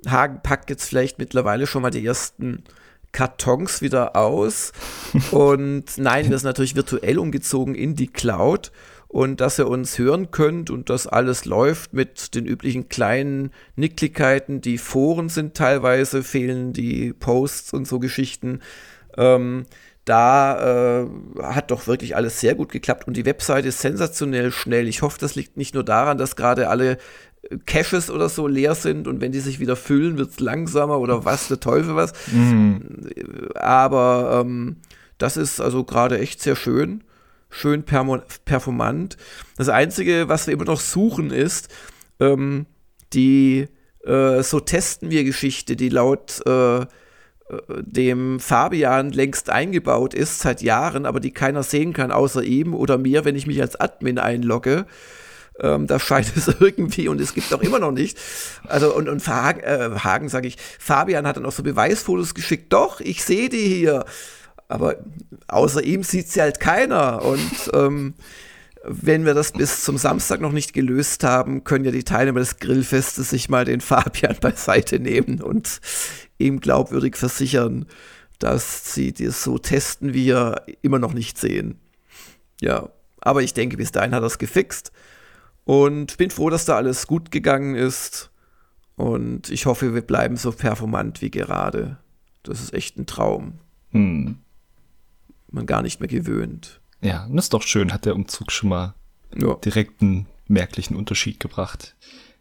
B: Hagen packt jetzt vielleicht mittlerweile schon mal die ersten Kartons wieder aus. und nein, wir sind natürlich virtuell umgezogen in die Cloud und dass ihr uns hören könnt und das alles läuft mit den üblichen kleinen Nicklichkeiten. Die Foren sind teilweise, fehlen die Posts und so Geschichten. Ähm, da äh, hat doch wirklich alles sehr gut geklappt und die Webseite ist sensationell schnell. Ich hoffe, das liegt nicht nur daran, dass gerade alle äh, Caches oder so leer sind und wenn die sich wieder füllen, wird es langsamer oder was, der Teufel was. Mhm. Aber ähm, das ist also gerade echt sehr schön schön performant. Das Einzige, was wir immer noch suchen, ist ähm, die äh, So testen wir Geschichte, die laut äh, äh, dem Fabian längst eingebaut ist, seit Jahren, aber die keiner sehen kann, außer ihm oder mir, wenn ich mich als Admin einlogge. Ähm, da scheint es irgendwie und es gibt auch immer noch nicht. Also und, und Hagen, äh, Hagen sage ich, Fabian hat dann auch so Beweisfotos geschickt. Doch, ich sehe die hier. Aber außer ihm sieht sie halt keiner. Und ähm, wenn wir das bis zum Samstag noch nicht gelöst haben, können ja die Teilnehmer des Grillfestes sich mal den Fabian beiseite nehmen und ihm glaubwürdig versichern, dass sie das so testen, wie wir immer noch nicht sehen. Ja, aber ich denke, bis dahin hat er es gefixt. Und bin froh, dass da alles gut gegangen ist. Und ich hoffe, wir bleiben so performant wie gerade. Das ist echt ein Traum. Hm man gar nicht mehr gewöhnt.
A: Ja, das ist doch schön, hat der Umzug schon mal ja. direkt einen merklichen Unterschied gebracht.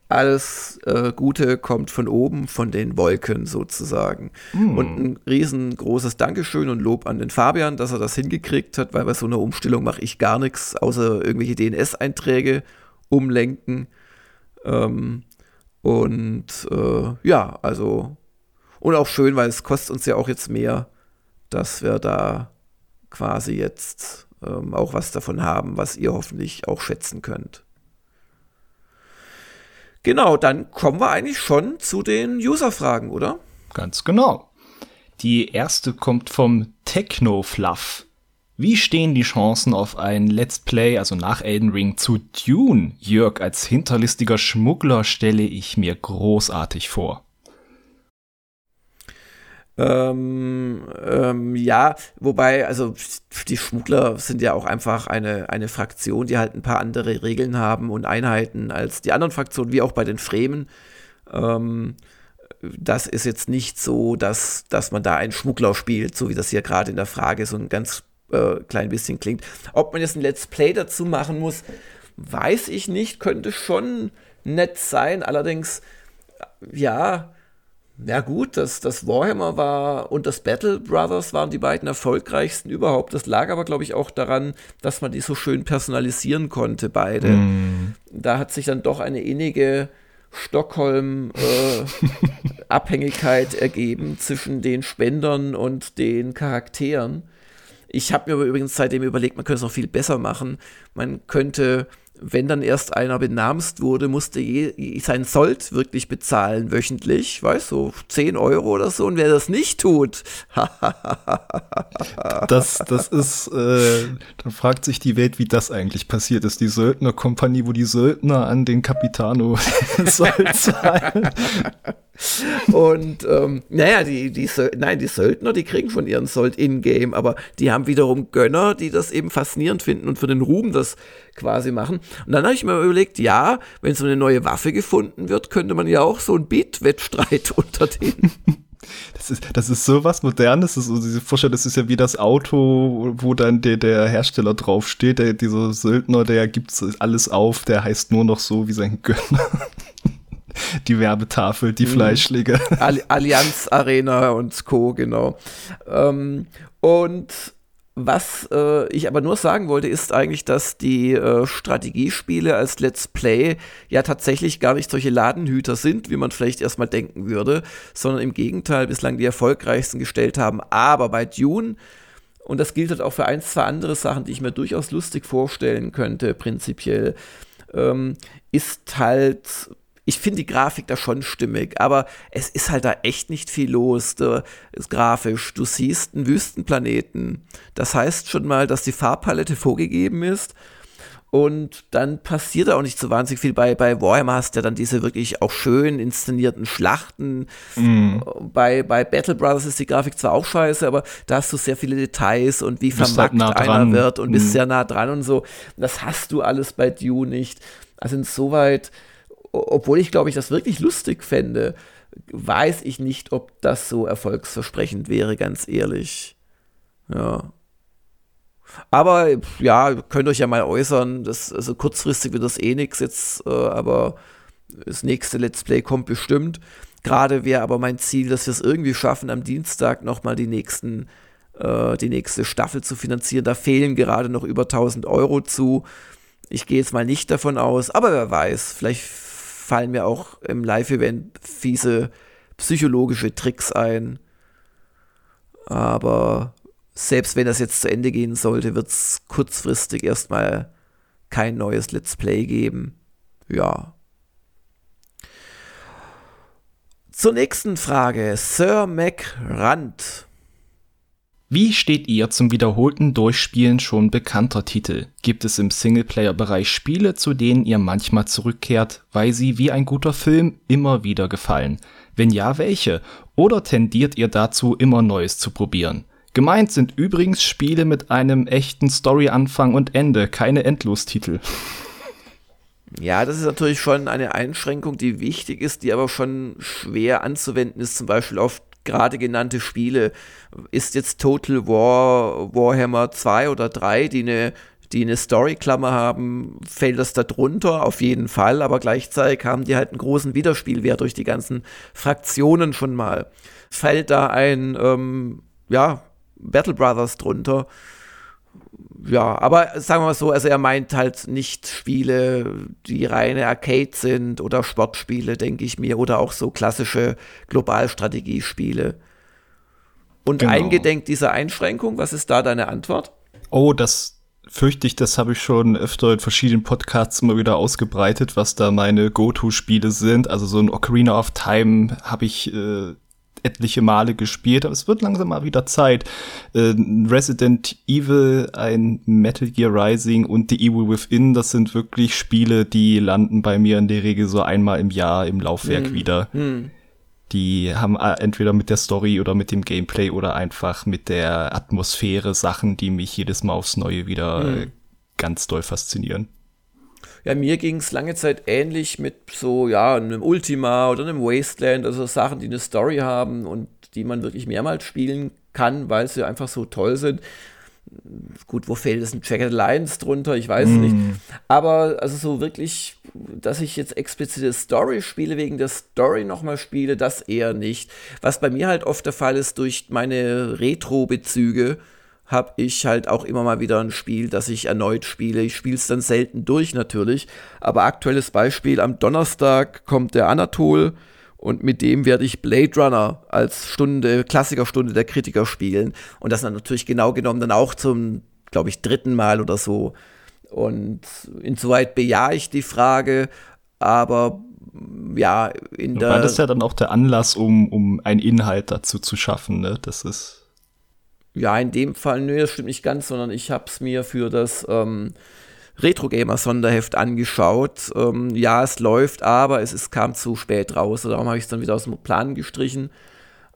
B: Alles äh, Gute kommt von oben, von den Wolken sozusagen. Mm. Und ein riesengroßes Dankeschön und Lob an den Fabian, dass er das hingekriegt hat, weil bei so einer Umstellung mache ich gar nichts, außer irgendwelche DNS-Einträge umlenken. Ähm, und äh, ja, also, und auch schön, weil es kostet uns ja auch jetzt mehr, dass wir da quasi jetzt ähm, auch was davon haben, was ihr hoffentlich auch schätzen könnt. Genau, dann kommen wir eigentlich schon zu den User-Fragen, oder?
A: Ganz genau. Die erste kommt vom Techno-Fluff. Wie stehen die Chancen auf ein Let's Play, also nach Elden Ring, zu Dune? Jörg, als hinterlistiger Schmuggler stelle ich mir großartig vor.
B: Ähm, ähm, ja, wobei, also die Schmuggler sind ja auch einfach eine, eine Fraktion, die halt ein paar andere Regeln haben und Einheiten als die anderen Fraktionen, wie auch bei den Fremen. Ähm, das ist jetzt nicht so, dass, dass man da einen Schmuggler spielt, so wie das hier gerade in der Frage so ein ganz äh, klein bisschen klingt. Ob man jetzt ein Let's Play dazu machen muss, weiß ich nicht, könnte schon nett sein. Allerdings, ja, ja gut, das, das Warhammer war und das Battle Brothers waren die beiden erfolgreichsten überhaupt. Das lag aber, glaube ich, auch daran, dass man die so schön personalisieren konnte, beide. Mm. Da hat sich dann doch eine innige Stockholm-Abhängigkeit äh, ergeben zwischen den Spendern und den Charakteren. Ich habe mir übrigens seitdem überlegt, man könnte es noch viel besser machen. Man könnte wenn dann erst einer benamst wurde, musste je, sein Sold wirklich bezahlen wöchentlich, weißt so 10 Euro oder so. Und wer das nicht tut,
A: das, das ist, äh, dann fragt sich die Welt, wie das eigentlich passiert ist. Die Söldnerkompanie, wo die Söldner an den Capitano Sold zahlen.
B: Und ähm, naja, die, die, nein, die Söldner, die kriegen schon ihren Sold in-game, aber die haben wiederum Gönner, die das eben faszinierend finden und für den Ruhm das quasi machen. Und dann habe ich mir überlegt, ja, wenn so eine neue Waffe gefunden wird, könnte man ja auch so ein Beat-Wettstreit unter denen.
A: Das ist, das ist so was Modernes. Das ist so diese Vorstellung, das ist ja wie das Auto, wo dann der, der Hersteller draufsteht. Der, dieser Söldner, der gibt alles auf, der heißt nur noch so wie sein Gönner die Werbetafel, die mhm. Fleischlinge.
B: Allianz Arena und Co., genau. Ähm, und was äh, ich aber nur sagen wollte, ist eigentlich, dass die äh, Strategiespiele als Let's Play ja tatsächlich gar nicht solche Ladenhüter sind, wie man vielleicht erstmal denken würde, sondern im Gegenteil bislang die erfolgreichsten gestellt haben. Aber bei Dune, und das gilt halt auch für ein, zwei andere Sachen, die ich mir durchaus lustig vorstellen könnte, prinzipiell, ähm, ist halt ich finde die Grafik da schon stimmig, aber es ist halt da echt nicht viel los, da, ist grafisch. Du siehst einen Wüstenplaneten. Das heißt schon mal, dass die Farbpalette vorgegeben ist. Und dann passiert da auch nicht so wahnsinnig viel. Bei, bei Warhammer hast du ja dann diese wirklich auch schön inszenierten Schlachten. Mm. Bei, bei Battle Brothers ist die Grafik zwar auch scheiße, aber da hast du sehr viele Details und wie halt nah einer wird und mm. bist sehr nah dran und so. Das hast du alles bei Dune nicht. Also insoweit obwohl ich glaube ich das wirklich lustig fände, weiß ich nicht, ob das so erfolgsversprechend wäre, ganz ehrlich. Ja. Aber ja, könnt euch ja mal äußern. Das, also kurzfristig wird das eh nichts jetzt, äh, aber das nächste Let's Play kommt bestimmt. Gerade wäre aber mein Ziel, dass wir es irgendwie schaffen, am Dienstag nochmal die nächsten, äh, die nächste Staffel zu finanzieren. Da fehlen gerade noch über 1000 Euro zu. Ich gehe jetzt mal nicht davon aus, aber wer weiß, vielleicht fallen mir auch im Live-Event fiese psychologische Tricks ein. Aber selbst wenn das jetzt zu Ende gehen sollte, wird es kurzfristig erstmal kein neues Let's Play geben. Ja. Zur nächsten Frage. Sir Mac Rand
A: wie steht ihr zum wiederholten Durchspielen schon bekannter Titel? Gibt es im Singleplayer-Bereich Spiele, zu denen ihr manchmal zurückkehrt, weil sie wie ein guter Film immer wieder gefallen? Wenn ja, welche? Oder tendiert ihr dazu, immer Neues zu probieren? Gemeint sind übrigens Spiele mit einem echten Story-Anfang und Ende, keine Endlostitel.
B: Ja, das ist natürlich schon eine Einschränkung, die wichtig ist, die aber schon schwer anzuwenden ist, zum Beispiel auf gerade genannte Spiele. Ist jetzt Total War, Warhammer 2 oder 3, die eine die eine Story-Klammer haben, fällt das da drunter, auf jeden Fall, aber gleichzeitig haben die halt einen großen Widerspielwert durch die ganzen Fraktionen schon mal. Fällt da ein, ähm, ja, Battle Brothers drunter, ja, aber sagen wir mal so, also er meint halt nicht Spiele, die reine Arcade sind oder Sportspiele, denke ich mir, oder auch so klassische Globalstrategiespiele. Und genau. eingedenk dieser Einschränkung, was ist da deine Antwort?
A: Oh, das fürchte ich, das habe ich schon öfter in verschiedenen Podcasts immer wieder ausgebreitet, was da meine Go-To-Spiele sind. Also so ein Ocarina of Time habe ich äh, etliche Male gespielt, aber es wird langsam mal wieder Zeit. Äh, Resident Evil, ein Metal Gear Rising und The Evil Within, das sind wirklich Spiele, die landen bei mir in der Regel so einmal im Jahr im Laufwerk hm. wieder. Hm. Die haben äh, entweder mit der Story oder mit dem Gameplay oder einfach mit der Atmosphäre Sachen, die mich jedes Mal aufs Neue wieder mhm. ganz doll faszinieren.
B: Ja, mir ging es lange Zeit ähnlich mit so, ja, einem Ultima oder einem Wasteland, also Sachen, die eine Story haben und die man wirklich mehrmals spielen kann, weil sie einfach so toll sind. Gut, wo fällt es ein Jagged Alliance drunter? Ich weiß mm. nicht. Aber also so wirklich, dass ich jetzt explizite Story spiele, wegen der Story nochmal spiele, das eher nicht. Was bei mir halt oft der Fall ist, durch meine Retro-Bezüge, habe ich halt auch immer mal wieder ein Spiel, das ich erneut spiele. Ich spiele es dann selten durch natürlich, aber aktuelles Beispiel, am Donnerstag kommt der Anatol und mit dem werde ich Blade Runner als Stunde, Klassikerstunde der Kritiker spielen und das dann natürlich genau genommen dann auch zum, glaube ich, dritten Mal oder so. Und insoweit bejahe ich die Frage, aber ja, in der.
A: War das ja dann auch der Anlass, um, um einen Inhalt dazu zu schaffen, ne? Das ist.
B: Ja, in dem Fall, nö, das stimmt nicht ganz, sondern ich habe es mir für das ähm, Retro Gamer Sonderheft angeschaut. Ähm, ja, es läuft, aber es, es kam zu spät raus. Darum habe ich es dann wieder aus dem Plan gestrichen.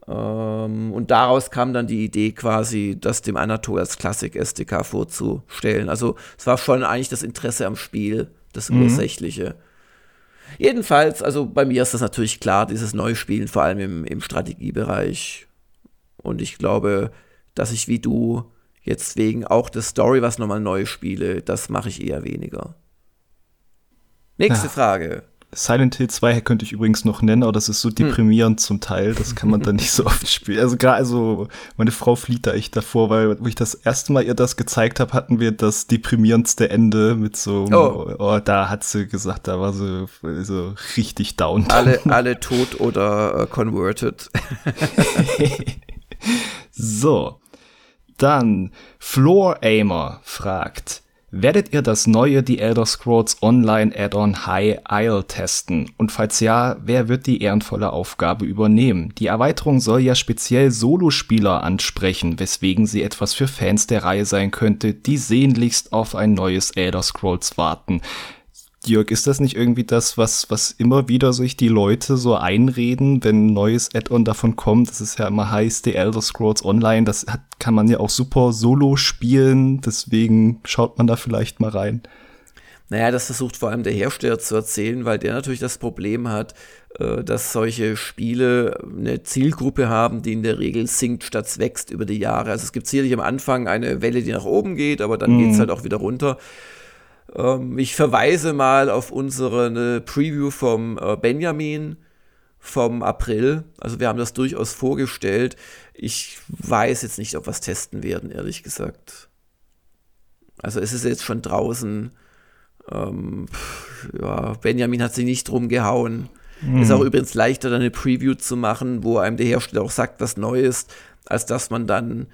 B: Ähm, und daraus kam dann die Idee quasi, das dem Anatol als Klassik SDK vorzustellen. Also es war schon eigentlich das Interesse am Spiel, das mhm. Ursächliche. Jedenfalls, also bei mir ist das natürlich klar, dieses Neuspielen, vor allem im, im Strategiebereich. Und ich glaube, dass ich wie du jetzt wegen auch der Story was nochmal neu spiele, das mache ich eher weniger. Nächste ja. Frage.
A: Silent Hill 2 könnte ich übrigens noch nennen, aber das ist so hm. deprimierend hm. zum Teil. Das kann man dann nicht so oft spielen. Also gerade, also meine Frau flieht da echt davor, weil wo ich das erste Mal ihr das gezeigt habe, hatten wir das deprimierendste Ende mit so, oh, oh da hat sie gesagt, da war sie so richtig down.
B: Alle, alle tot oder uh, converted.
A: so. Dann Floor Aimer fragt, werdet ihr das neue The Elder Scrolls Online Add-on High Isle testen? Und falls ja, wer wird die ehrenvolle Aufgabe übernehmen? Die Erweiterung soll ja speziell Solospieler ansprechen, weswegen sie etwas für Fans der Reihe sein könnte, die sehnlichst auf ein neues Elder Scrolls warten. Jörg, ist das nicht irgendwie das, was, was immer wieder sich die Leute so einreden, wenn ein neues Add-on davon kommt? Das ist ja immer heißt, The Elder Scrolls Online, das hat, kann man ja auch super solo spielen, deswegen schaut man da vielleicht mal rein.
B: Naja, das versucht vor allem der Hersteller zu erzählen, weil der natürlich das Problem hat, äh, dass solche Spiele eine Zielgruppe haben, die in der Regel sinkt statt wächst über die Jahre. Also es gibt sicherlich am Anfang eine Welle, die nach oben geht, aber dann mm. geht es halt auch wieder runter. Ähm, ich verweise mal auf unsere ne, Preview vom äh, Benjamin vom April. Also wir haben das durchaus vorgestellt. Ich weiß jetzt nicht, ob wir es testen werden, ehrlich gesagt. Also es ist jetzt schon draußen. Ähm, ja, Benjamin hat sich nicht drum gehauen. Mhm. Ist auch übrigens leichter, dann eine Preview zu machen, wo einem der Hersteller auch sagt, was neu ist, als dass man dann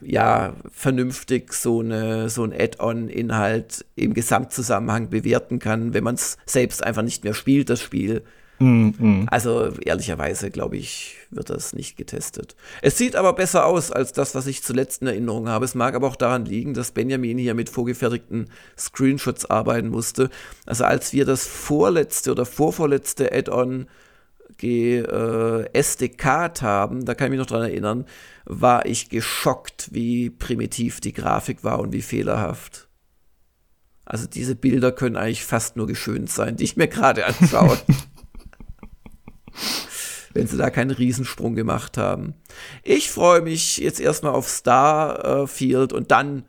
B: ja, vernünftig so, eine, so ein Add-on-Inhalt im Gesamtzusammenhang bewerten kann, wenn man es selbst einfach nicht mehr spielt, das Spiel. Mm, mm. Also ehrlicherweise, glaube ich, wird das nicht getestet. Es sieht aber besser aus als das, was ich zuletzt in Erinnerung habe. Es mag aber auch daran liegen, dass Benjamin hier mit vorgefertigten Screenshots arbeiten musste. Also als wir das vorletzte oder vorvorletzte Add-on äh, SDK haben, da kann ich mich noch dran erinnern, war ich geschockt, wie primitiv die Grafik war und wie fehlerhaft. Also diese Bilder können eigentlich fast nur geschönt sein, die ich mir gerade anschaue. Wenn sie da keinen Riesensprung gemacht haben. Ich freue mich jetzt erstmal auf Starfield und dann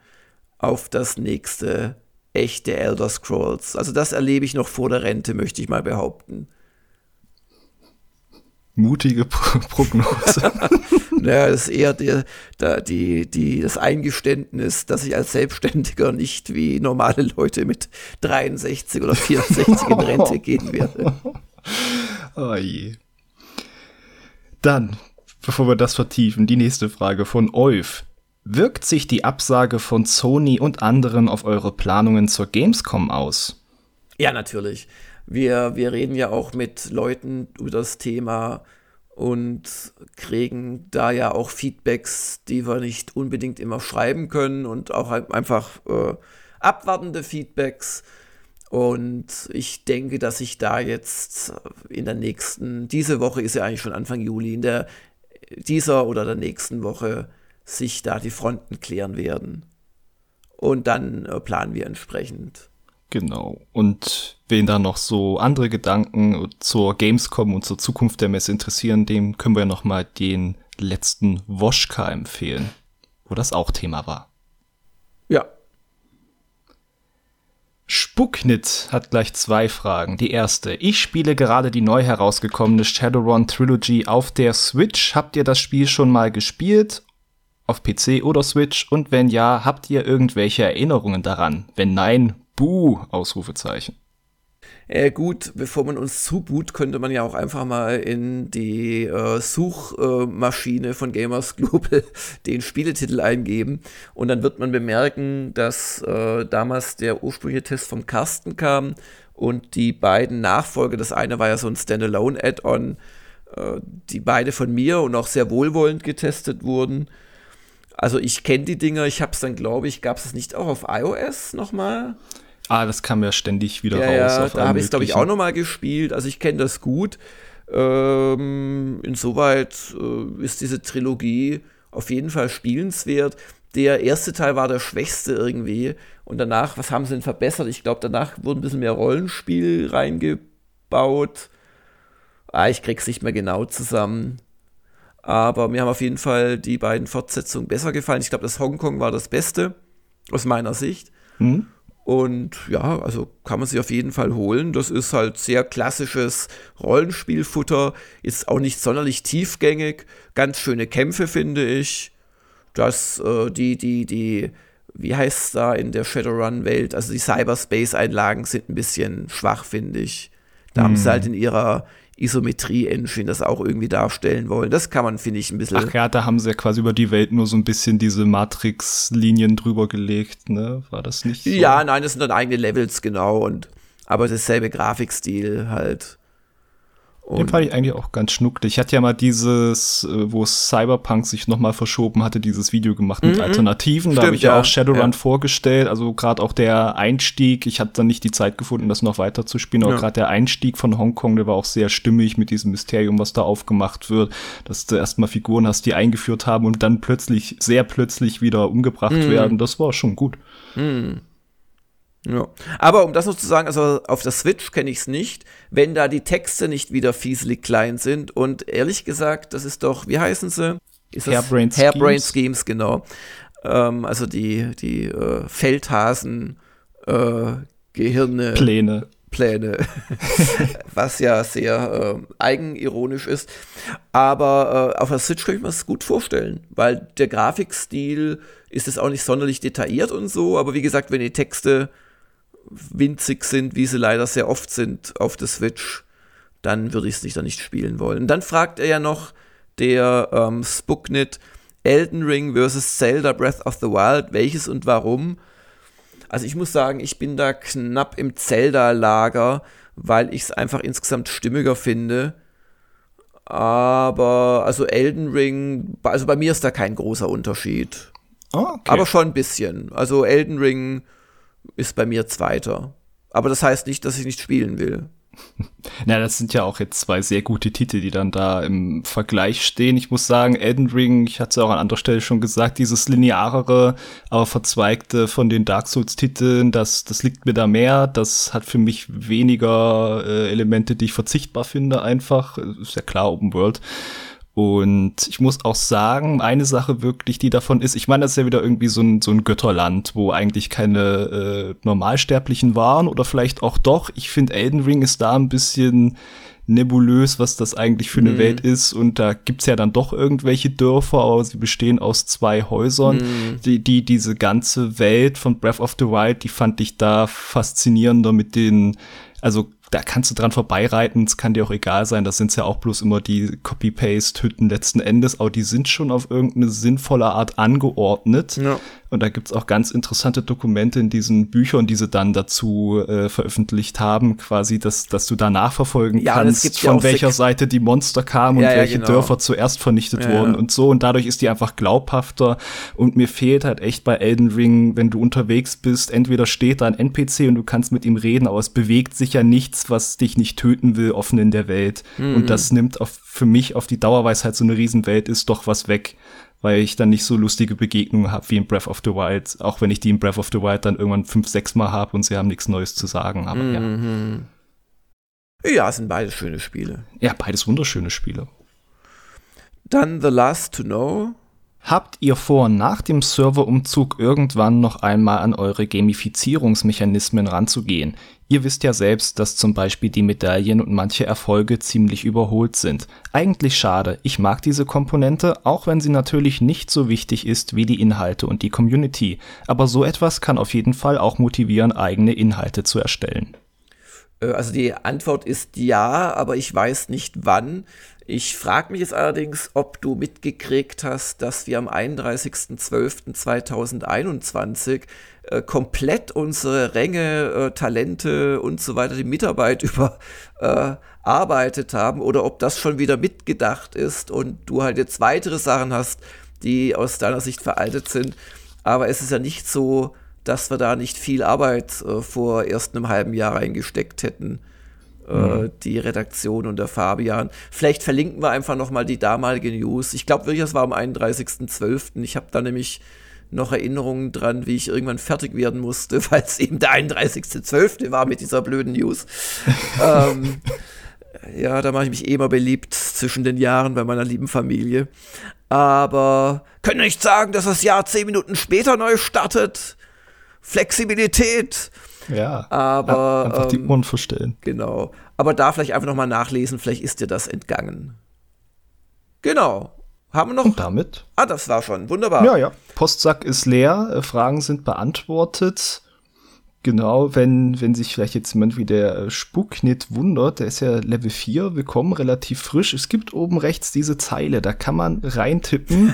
B: auf das nächste echte Elder Scrolls. Also das erlebe ich noch vor der Rente, möchte ich mal behaupten
A: mutige Pro Prognose.
B: naja, das ist eher der, der, die, die, das Eingeständnis, dass ich als Selbstständiger nicht wie normale Leute mit 63 oder 64 in Rente gehen werde.
A: Oh je. Dann, bevor wir das vertiefen, die nächste Frage von Euf. Wirkt sich die Absage von Sony und anderen auf eure Planungen zur Gamescom aus?
B: Ja, natürlich. Wir, wir reden ja auch mit Leuten über das Thema und kriegen da ja auch Feedbacks, die wir nicht unbedingt immer schreiben können und auch einfach äh, abwartende Feedbacks. Und ich denke, dass sich da jetzt in der nächsten, diese Woche ist ja eigentlich schon Anfang Juli, in der dieser oder der nächsten Woche sich da die Fronten klären werden. Und dann äh, planen wir entsprechend.
A: Genau. Und wen da noch so andere Gedanken zur Gamescom und zur Zukunft der Messe interessieren, dem können wir noch mal den letzten Woschka empfehlen, wo das auch Thema war.
B: Ja.
A: Spuknit hat gleich zwei Fragen. Die erste. Ich spiele gerade die neu herausgekommene Shadowrun Trilogy auf der Switch. Habt ihr das Spiel schon mal gespielt? Auf PC oder Switch? Und wenn ja, habt ihr irgendwelche Erinnerungen daran? Wenn nein, buh, Ausrufezeichen.
B: Äh, gut, bevor man uns zuboot, könnte man ja auch einfach mal in die äh, Suchmaschine äh, von Gamers Global den Spieletitel eingeben und dann wird man bemerken, dass äh, damals der ursprüngliche Test vom Carsten kam und die beiden Nachfolger, das eine war ja so ein Standalone-Add-on, äh, die beide von mir und auch sehr wohlwollend getestet wurden. Also ich kenne die Dinger, ich habe es dann, glaube ich, gab es es nicht auch auf iOS nochmal?
A: Ah, das kam ja ständig wieder
B: ja, raus. Ja, da habe ich es, glaube ich, auch nochmal gespielt. Also ich kenne das gut. Ähm, insoweit äh, ist diese Trilogie auf jeden Fall spielenswert. Der erste Teil war der schwächste irgendwie. Und danach, was haben sie denn verbessert? Ich glaube, danach wurde ein bisschen mehr Rollenspiel reingebaut. Ah, ich krieg's nicht mehr genau zusammen. Aber mir haben auf jeden Fall die beiden Fortsetzungen besser gefallen. Ich glaube, das Hongkong war das Beste, aus meiner Sicht. Mhm. Und ja, also kann man sich auf jeden Fall holen. Das ist halt sehr klassisches Rollenspielfutter, ist auch nicht sonderlich tiefgängig, ganz schöne Kämpfe, finde ich. Das, äh, die, die, die, wie heißt es da in der Shadowrun-Welt? Also die Cyberspace-Einlagen sind ein bisschen schwach, finde ich. Da mm. haben sie halt in ihrer, Isometrie-Engine das auch irgendwie darstellen wollen. Das kann man, finde ich, ein bisschen.
A: Ach ja, da haben sie ja quasi über die Welt nur so ein bisschen diese Matrix-Linien drüber gelegt, ne? War das nicht? So?
B: Ja, nein, das sind dann eigene Levels, genau. Und aber dasselbe Grafikstil halt.
A: Und Den fand ich eigentlich auch ganz schnucklig. Ich hatte ja mal dieses, äh, wo Cyberpunk sich nochmal verschoben hatte, dieses Video gemacht mit mhm. Alternativen. Stimmt, da habe ich ja, auch Shadowrun ja. vorgestellt. Also gerade auch der Einstieg, ich hatte dann nicht die Zeit gefunden, das noch weiter zu spielen, aber ja. gerade der Einstieg von Hongkong, der war auch sehr stimmig mit diesem Mysterium, was da aufgemacht wird, dass du erstmal Figuren hast, die eingeführt haben und dann plötzlich, sehr plötzlich wieder umgebracht mhm. werden. Das war schon gut.
B: Mhm. Ja. Aber um das noch zu sagen, also auf der Switch kenne ich es nicht, wenn da die Texte nicht wieder fieselig klein sind. Und ehrlich gesagt, das ist doch, wie heißen sie? Ist
A: Hairbrain
B: Schemes. Hairbrain Schemes, genau. Ähm, also die, die äh, Feldhasen, äh, Gehirne.
A: Pläne.
B: Pläne, was ja sehr äh, eigenironisch ist. Aber äh, auf der Switch kann ich mir das gut vorstellen, weil der Grafikstil ist es auch nicht sonderlich detailliert und so, aber wie gesagt, wenn die Texte winzig sind, wie sie leider sehr oft sind auf der Switch, dann würde ich es nicht, dann nicht spielen wollen. Dann fragt er ja noch der ähm, Spuknit Elden Ring versus Zelda Breath of the Wild, welches und warum. Also ich muss sagen, ich bin da knapp im Zelda-Lager, weil ich es einfach insgesamt stimmiger finde. Aber also Elden Ring, also bei mir ist da kein großer Unterschied. Oh, okay. Aber schon ein bisschen. Also Elden Ring ist bei mir Zweiter. Aber das heißt nicht, dass ich nicht spielen will.
A: Na, das sind ja auch jetzt zwei sehr gute Titel, die dann da im Vergleich stehen. Ich muss sagen, Elden Ring, ich hatte es auch an anderer Stelle schon gesagt, dieses linearere, aber verzweigte von den Dark Souls-Titeln, das, das liegt mir da mehr. Das hat für mich weniger äh, Elemente, die ich verzichtbar finde, einfach. Ist ja klar, Open World. Und ich muss auch sagen, eine Sache wirklich, die davon ist, ich meine, das ist ja wieder irgendwie so ein, so ein Götterland, wo eigentlich keine äh, Normalsterblichen waren oder vielleicht auch doch. Ich finde, Elden Ring ist da ein bisschen nebulös, was das eigentlich für eine mhm. Welt ist. Und da gibt's ja dann doch irgendwelche Dörfer, aber sie bestehen aus zwei Häusern. Mhm. Die, die, diese ganze Welt von Breath of the Wild, die fand ich da faszinierender mit den, also da kannst du dran vorbeireiten, es kann dir auch egal sein, das sind ja auch bloß immer die Copy-Paste-Hütten letzten Endes, aber die sind schon auf irgendeine sinnvolle Art angeordnet. Ja. Und da gibt's auch ganz interessante Dokumente in diesen Büchern, die sie dann dazu äh, veröffentlicht haben, quasi, dass, dass du da nachverfolgen ja, kannst, von ja welcher Seite die Monster kamen ja, und welche genau. Dörfer zuerst vernichtet wurden und so. Und dadurch ist die einfach glaubhafter. Und mir fehlt halt echt bei Elden Ring, wenn du unterwegs bist, entweder steht da ein NPC und du kannst mit ihm reden, aber es bewegt sich ja nichts, was dich nicht töten will, offen in der Welt. Mhm. Und das nimmt auf, für mich auf die Dauerweisheit so eine Riesenwelt ist doch was weg weil ich dann nicht so lustige Begegnungen habe wie in Breath of the Wild, auch wenn ich die in Breath of the Wild dann irgendwann fünf, sechs Mal habe und sie haben nichts Neues zu sagen. Aber mhm.
B: ja. Ja, es sind beides schöne Spiele.
A: Ja, beides wunderschöne Spiele.
B: Dann The Last to Know.
A: Habt ihr vor, nach dem Serverumzug irgendwann noch einmal an eure Gamifizierungsmechanismen ranzugehen? Ihr wisst ja selbst, dass zum Beispiel die Medaillen und manche Erfolge ziemlich überholt sind. Eigentlich schade, ich mag diese Komponente, auch wenn sie natürlich nicht so wichtig ist wie die Inhalte und die Community. Aber so etwas kann auf jeden Fall auch motivieren, eigene Inhalte zu erstellen.
B: Äh, also die Antwort ist ja, aber ich weiß nicht wann. Ich frage mich jetzt allerdings, ob du mitgekriegt hast, dass wir am 31.12.2021 äh, komplett unsere Ränge, äh, Talente und so weiter, die Mitarbeit überarbeitet äh, haben oder ob das schon wieder mitgedacht ist und du halt jetzt weitere Sachen hast, die aus deiner Sicht veraltet sind. Aber es ist ja nicht so, dass wir da nicht viel Arbeit äh, vor erst einem halben Jahr reingesteckt hätten. Äh, mhm. die Redaktion und der Fabian. Vielleicht verlinken wir einfach nochmal die damalige News. Ich glaube wirklich, das war am 31.12. Ich habe da nämlich noch Erinnerungen dran, wie ich irgendwann fertig werden musste, weil es eben der 31.12. war mit dieser blöden News. ähm, ja, da mache ich mich eh immer beliebt zwischen den Jahren bei meiner lieben Familie. Aber können nicht sagen, dass das Jahr zehn Minuten später neu startet. Flexibilität.
A: Ja.
B: Aber
A: einfach die ähm, Ohren verstellen.
B: Genau. Aber da vielleicht einfach nochmal nachlesen, vielleicht ist dir das entgangen. Genau. Haben wir noch?
A: Und damit?
B: Ah, das war schon. Wunderbar.
A: Ja, ja. Postsack ist leer, äh, Fragen sind beantwortet. Genau, wenn, wenn sich vielleicht jetzt jemand wie der äh, Spuknit wundert, der ist ja Level 4, willkommen, relativ frisch. Es gibt oben rechts diese Zeile, da kann man reintippen.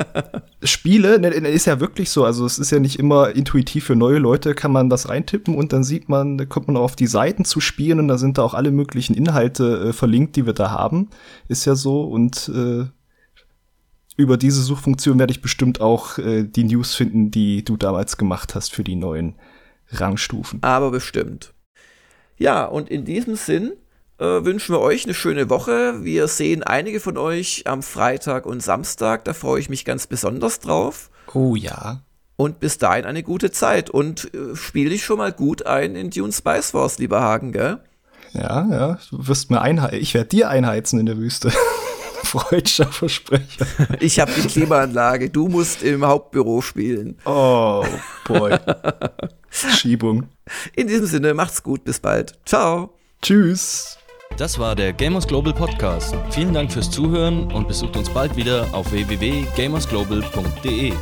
A: Spiele, ne, ne, ist ja wirklich so, also es ist ja nicht immer intuitiv für neue Leute, kann man das reintippen und dann sieht man, da kommt man auch auf die Seiten zu spielen und da sind da auch alle möglichen Inhalte äh, verlinkt, die wir da haben. Ist ja so und äh, über diese Suchfunktion werde ich bestimmt auch äh, die News finden, die du damals gemacht hast für die neuen Rangstufen.
B: Aber bestimmt. Ja, und in diesem Sinn äh, wünschen wir euch eine schöne Woche. Wir sehen einige von euch am Freitag und Samstag. Da freue ich mich ganz besonders drauf.
A: Oh ja.
B: Und bis dahin eine gute Zeit. Und äh, spiel dich schon mal gut ein in Dune Spice Wars, lieber Hagen, gell?
A: Ja, ja. Du wirst mir einheizen. Ich werde dir einheizen in der Wüste. Freudscher Versprecher.
B: Ich habe die Klimaanlage. Du musst im Hauptbüro spielen.
A: Oh, boy. Schiebung.
B: In diesem Sinne, macht's gut. Bis bald. Ciao.
A: Tschüss.
C: Das war der Gamers Global Podcast. Vielen Dank fürs Zuhören und besucht uns bald wieder auf www.gamersglobal.de.